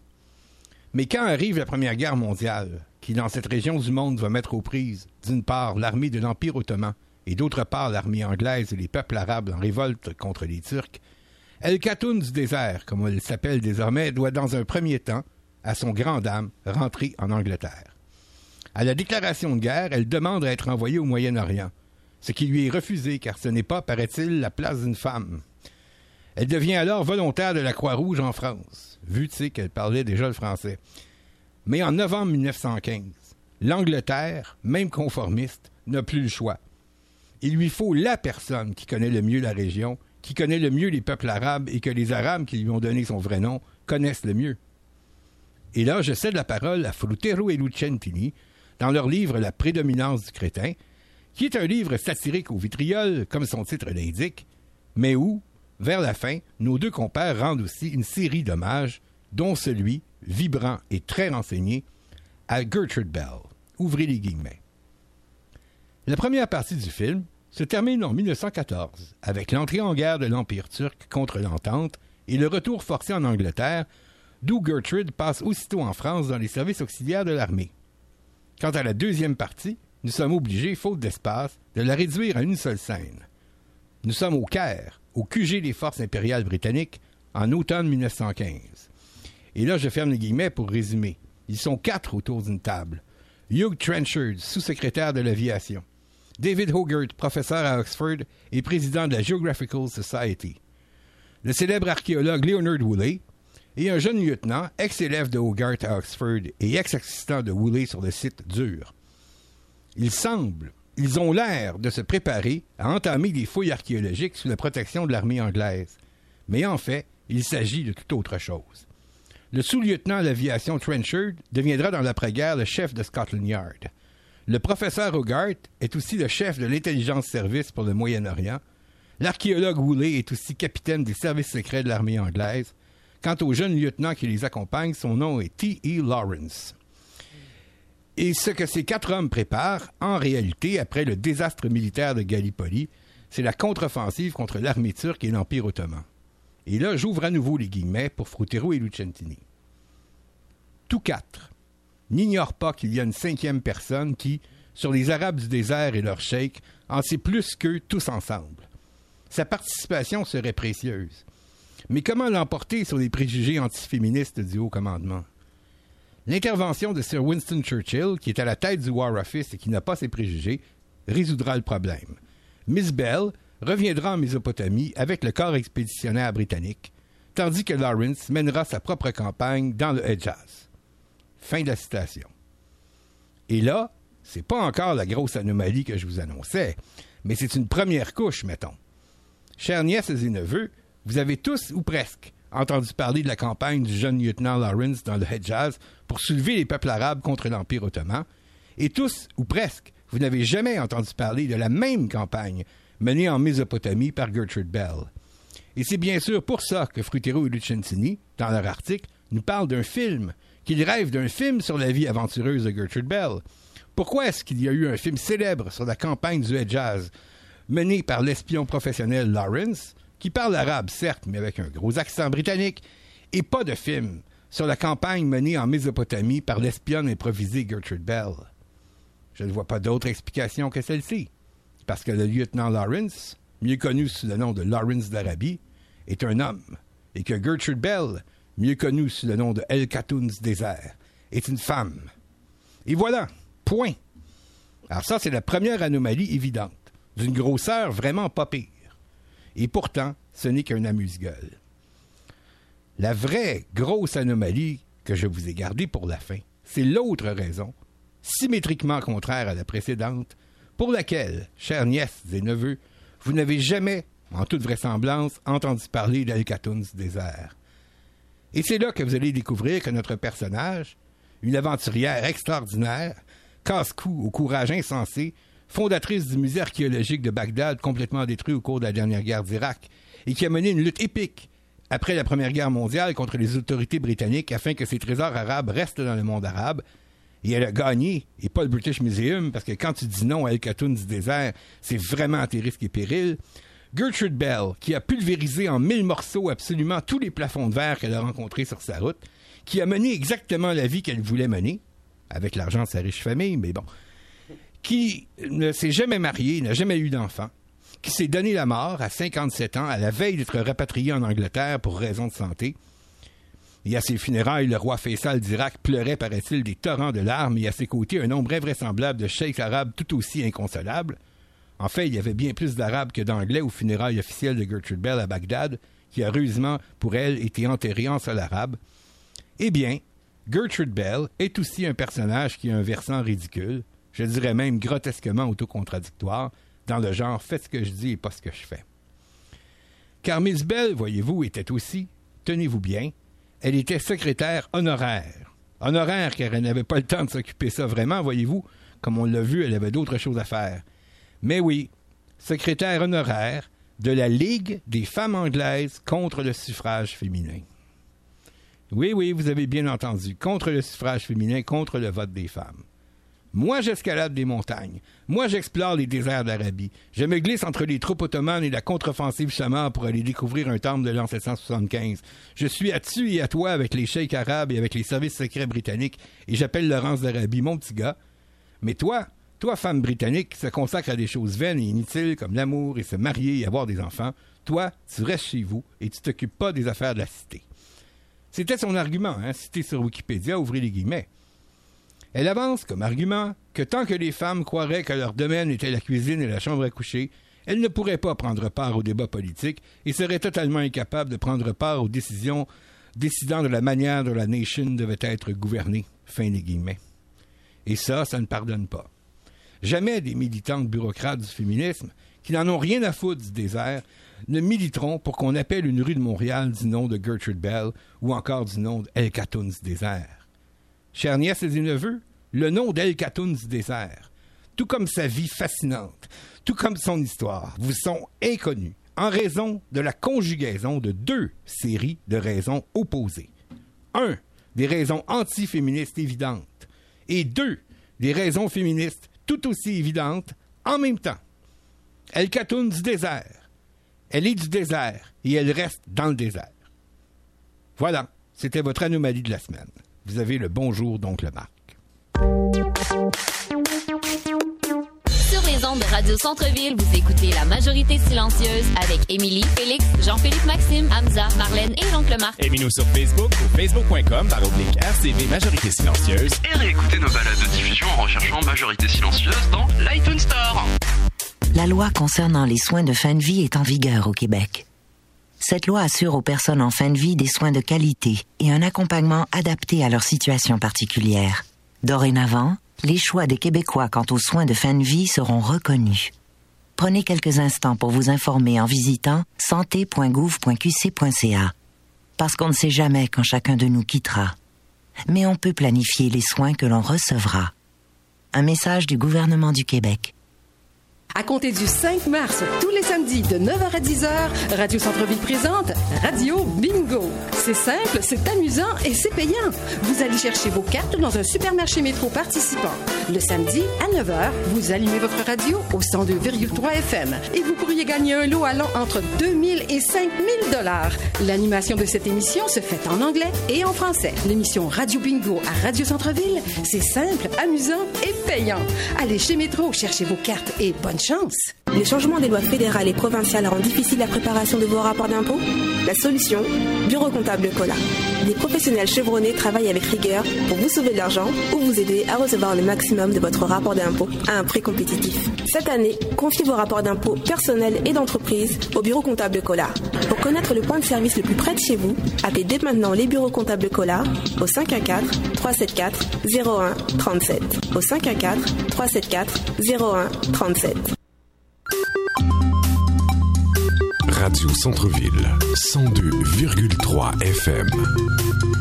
Mais quand arrive la Première Guerre mondiale, qui dans cette région du monde va mettre aux prises, d'une part, l'armée de l'Empire ottoman et d'autre part l'armée anglaise et les peuples arabes en révolte contre les Turcs, El Khatoun du désert, comme elle s'appelle désormais, doit dans un premier temps, à son grand dame, rentrer en Angleterre. À la déclaration de guerre, elle demande à être envoyée au Moyen-Orient, ce qui lui est refusé car ce n'est pas, paraît-il, la place d'une femme. Elle devient alors volontaire de la Croix-Rouge en France, vu qu'elle parlait déjà le français. Mais en novembre 1915, l'Angleterre, même conformiste, n'a plus le choix. Il lui faut la personne qui connaît le mieux la région, qui connaît le mieux les peuples arabes et que les Arabes qui lui ont donné son vrai nom connaissent le mieux. Et là, je cède la parole à Frutero et Lucentini dans leur livre La prédominance du crétin, qui est un livre satirique au vitriol, comme son titre l'indique, mais où, vers la fin, nos deux compères rendent aussi une série d'hommages, dont celui, vibrant et très renseigné, à Gertrude Bell. Ouvrez les guillemets. La première partie du film se termine en 1914, avec l'entrée en guerre de l'Empire turc contre l'Entente et le retour forcé en Angleterre, d'où Gertrude passe aussitôt en France dans les services auxiliaires de l'armée. Quant à la deuxième partie, nous sommes obligés, faute d'espace, de la réduire à une seule scène. Nous sommes au Caire, au QG des forces impériales britanniques, en automne 1915. Et là, je ferme les guillemets pour résumer. Ils sont quatre autour d'une table. Hugh Trenchard, sous-secrétaire de l'aviation. David Hogarth, professeur à Oxford et président de la Geographical Society. Le célèbre archéologue Leonard Woolley et un jeune lieutenant, ex-élève de Hogarth à Oxford et ex-assistant de Woolley sur le site dur. Il semble, ils ont l'air de se préparer à entamer des fouilles archéologiques sous la protection de l'armée anglaise. Mais en fait, il s'agit de tout autre chose. Le sous-lieutenant à l'aviation Trenchard deviendra dans l'après-guerre le chef de Scotland Yard. Le professeur Hogarth est aussi le chef de l'intelligence service pour le Moyen-Orient. L'archéologue Woolley est aussi capitaine des services secrets de l'armée anglaise. Quant au jeune lieutenant qui les accompagne, son nom est T.E. Lawrence. Et ce que ces quatre hommes préparent, en réalité, après le désastre militaire de Gallipoli, c'est la contre-offensive contre l'armée turque et l'Empire ottoman. Et là, j'ouvre à nouveau les guillemets pour Frutero et Lucentini. Tous quatre n'ignorent pas qu'il y a une cinquième personne qui, sur les Arabes du désert et leurs sheikhs, en sait plus qu'eux tous ensemble. Sa participation serait précieuse. Mais comment l'emporter sur les préjugés antiféministes du haut commandement? L'intervention de Sir Winston Churchill, qui est à la tête du War Office et qui n'a pas ses préjugés, résoudra le problème. Miss Bell reviendra en Mésopotamie avec le corps expéditionnaire britannique, tandis que Lawrence mènera sa propre campagne dans le Hedjaz. Fin de la citation. Et là, c'est pas encore la grosse anomalie que je vous annonçais, mais c'est une première couche, mettons. Chers nièces et neveux, vous avez tous, ou presque, entendu parler de la campagne du jeune lieutenant Lawrence dans le Hedjaz pour soulever les peuples arabes contre l'Empire ottoman, et tous, ou presque, vous n'avez jamais entendu parler de la même campagne menée en Mésopotamie par Gertrude Bell. Et c'est bien sûr pour ça que Frutero et Lucentini, dans leur article, nous parlent d'un film, qu'ils rêvent d'un film sur la vie aventureuse de Gertrude Bell. Pourquoi est-ce qu'il y a eu un film célèbre sur la campagne du Hedjaz, mené par l'espion professionnel Lawrence, qui parle arabe, certes, mais avec un gros accent britannique, et pas de film sur la campagne menée en Mésopotamie par l'espionne improvisée Gertrude Bell? Je ne vois pas d'autre explication que celle-ci. Parce que le lieutenant Lawrence, mieux connu sous le nom de Lawrence d'Arabie, est un homme, et que Gertrude Bell, mieux connue sous le nom de El Khatoun du désert, est une femme. Et voilà, point. Alors ça, c'est la première anomalie évidente, d'une grosseur vraiment pas pire. Et pourtant, ce n'est qu'un amuse-gueule. La vraie grosse anomalie que je vous ai gardée pour la fin, c'est l'autre raison, symétriquement contraire à la précédente, pour laquelle, chères nièces et neveux, vous n'avez jamais, en toute vraisemblance, entendu parler d'Alcatoun du désert. Et c'est là que vous allez découvrir que notre personnage, une aventurière extraordinaire, casse-cou au courage insensé, fondatrice du musée archéologique de Bagdad complètement détruit au cours de la dernière guerre d'Irak, et qui a mené une lutte épique après la Première Guerre mondiale contre les autorités britanniques afin que ses trésors arabes restent dans le monde arabe. Et elle a gagné, et pas le British Museum, parce que quand tu dis non à El Khatoun du désert, c'est vraiment tes risques et périls. Gertrude Bell, qui a pulvérisé en mille morceaux absolument tous les plafonds de verre qu'elle a rencontrés sur sa route, qui a mené exactement la vie qu'elle voulait mener, avec l'argent de sa riche famille, mais bon, qui ne s'est jamais mariée, n'a jamais eu d'enfant, qui s'est donné la mort à 57 ans à la veille d'être rapatrié en Angleterre pour raisons de santé. Et à ses funérailles, le roi Faisal d'Irak pleurait, paraît-il, des torrents de larmes et à ses côtés un nombre invraisemblable de cheikhs arabes tout aussi inconsolables. En fait, il y avait bien plus d'Arabes que d'Anglais aux funérailles officielles de Gertrude Bell à Bagdad, qui a heureusement pour elle été enterrée en sol arabe. Eh bien, Gertrude Bell est aussi un personnage qui a un versant ridicule, je dirais même grotesquement autocontradictoire, dans le genre faites ce que je dis et pas ce que je fais. Car Miss Bell, voyez-vous, était aussi, tenez-vous bien, elle était secrétaire honoraire. Honoraire car elle n'avait pas le temps de s'occuper ça vraiment, voyez-vous, comme on l'a vu, elle avait d'autres choses à faire. Mais oui, secrétaire honoraire de la Ligue des femmes anglaises contre le suffrage féminin. Oui, oui, vous avez bien entendu, contre le suffrage féminin, contre le vote des femmes. Moi, j'escalade des montagnes. Moi, j'explore les déserts d'Arabie. Je me glisse entre les troupes ottomanes et la contre-offensive chamar pour aller découvrir un temple de l'an 775. Je suis à tu et à toi avec les cheikhs arabes et avec les services secrets britanniques et j'appelle Laurence d'Arabie mon petit gars. Mais toi, toi, femme britannique qui se consacre à des choses vaines et inutiles comme l'amour et se marier et avoir des enfants, toi, tu restes chez vous et tu t'occupes pas des affaires de la cité. C'était son argument, hein, cité sur Wikipédia, ouvrez les guillemets. Elle avance comme argument que tant que les femmes croiraient que leur domaine était la cuisine et la chambre à coucher, elles ne pourraient pas prendre part au débat politique et seraient totalement incapables de prendre part aux décisions décidant de la manière dont la nation devait être gouvernée. Fin des guillemets. Et ça, ça ne pardonne pas. Jamais des militantes bureaucrates du féminisme, qui n'en ont rien à foutre du désert, ne militeront pour qu'on appelle une rue de Montréal du nom de Gertrude Bell ou encore du nom d'El Khatoun du désert. Chères nièces et neveux, le nom d'El Khatoun du désert, tout comme sa vie fascinante, tout comme son histoire, vous sont inconnus en raison de la conjugaison de deux séries de raisons opposées. Un, des raisons anti-féministes évidentes, et deux, des raisons féministes tout aussi évidentes en même temps. El Khatoun du désert. Elle est du désert et elle reste dans le désert. Voilà, c'était votre anomalie de la semaine. Vous avez le bonjour, donc le Marc. De Radio Centre-Ville, vous écoutez La Majorité Silencieuse avec Émilie, Félix, Jean-Philippe Maxime, Hamza, Marlène et l'oncle Marc. Aimez-nous sur Facebook ou facebook.com par oblique RCV Majorité Silencieuse. Et réécoutez nos balades de diffusion en recherchant Majorité Silencieuse dans l'iTunes Store. La loi concernant les soins de fin de vie est en vigueur au Québec. Cette loi assure aux personnes en fin de vie des soins de qualité et un accompagnement adapté à leur situation particulière. Dorénavant, les choix des Québécois quant aux soins de fin de vie seront reconnus. Prenez quelques instants pour vous informer en visitant santé.gouv.qc.ca. Parce qu'on ne sait jamais quand chacun de nous quittera. Mais on peut planifier les soins que l'on recevra. Un message du gouvernement du Québec. À compter du 5 mars, tous les samedis de 9h à 10h, Radio Centre-Ville présente Radio Bingo. C'est simple, c'est amusant et c'est payant. Vous allez chercher vos cartes dans un supermarché métro participant. Le samedi, à 9h, vous allumez votre radio au 102,3 FM et vous pourriez gagner un lot allant entre 2000 et 5000 dollars. L'animation de cette émission se fait en anglais et en français. L'émission Radio Bingo à Radio Centre-Ville, c'est simple, amusant et payant. Allez chez Métro, cherchez vos cartes et bonne chance. Les changements des lois fédérales et provinciales rendent difficile la préparation de vos rapports d'impôts? La solution? Bureau comptable Cola. Des professionnels chevronnés travaillent avec rigueur pour vous sauver de l'argent ou vous aider à recevoir le maximum de votre rapport d'impôt à un prix compétitif. Cette année, confiez vos rapports d'impôts personnels et d'entreprise au Bureau comptable Cola. Pour connaître le point de service le plus près de chez vous, appelez dès maintenant les bureaux comptables Cola au 514 374 01 37. Au 514 374 01 37. Radio Centre-Ville, 102,3 FM.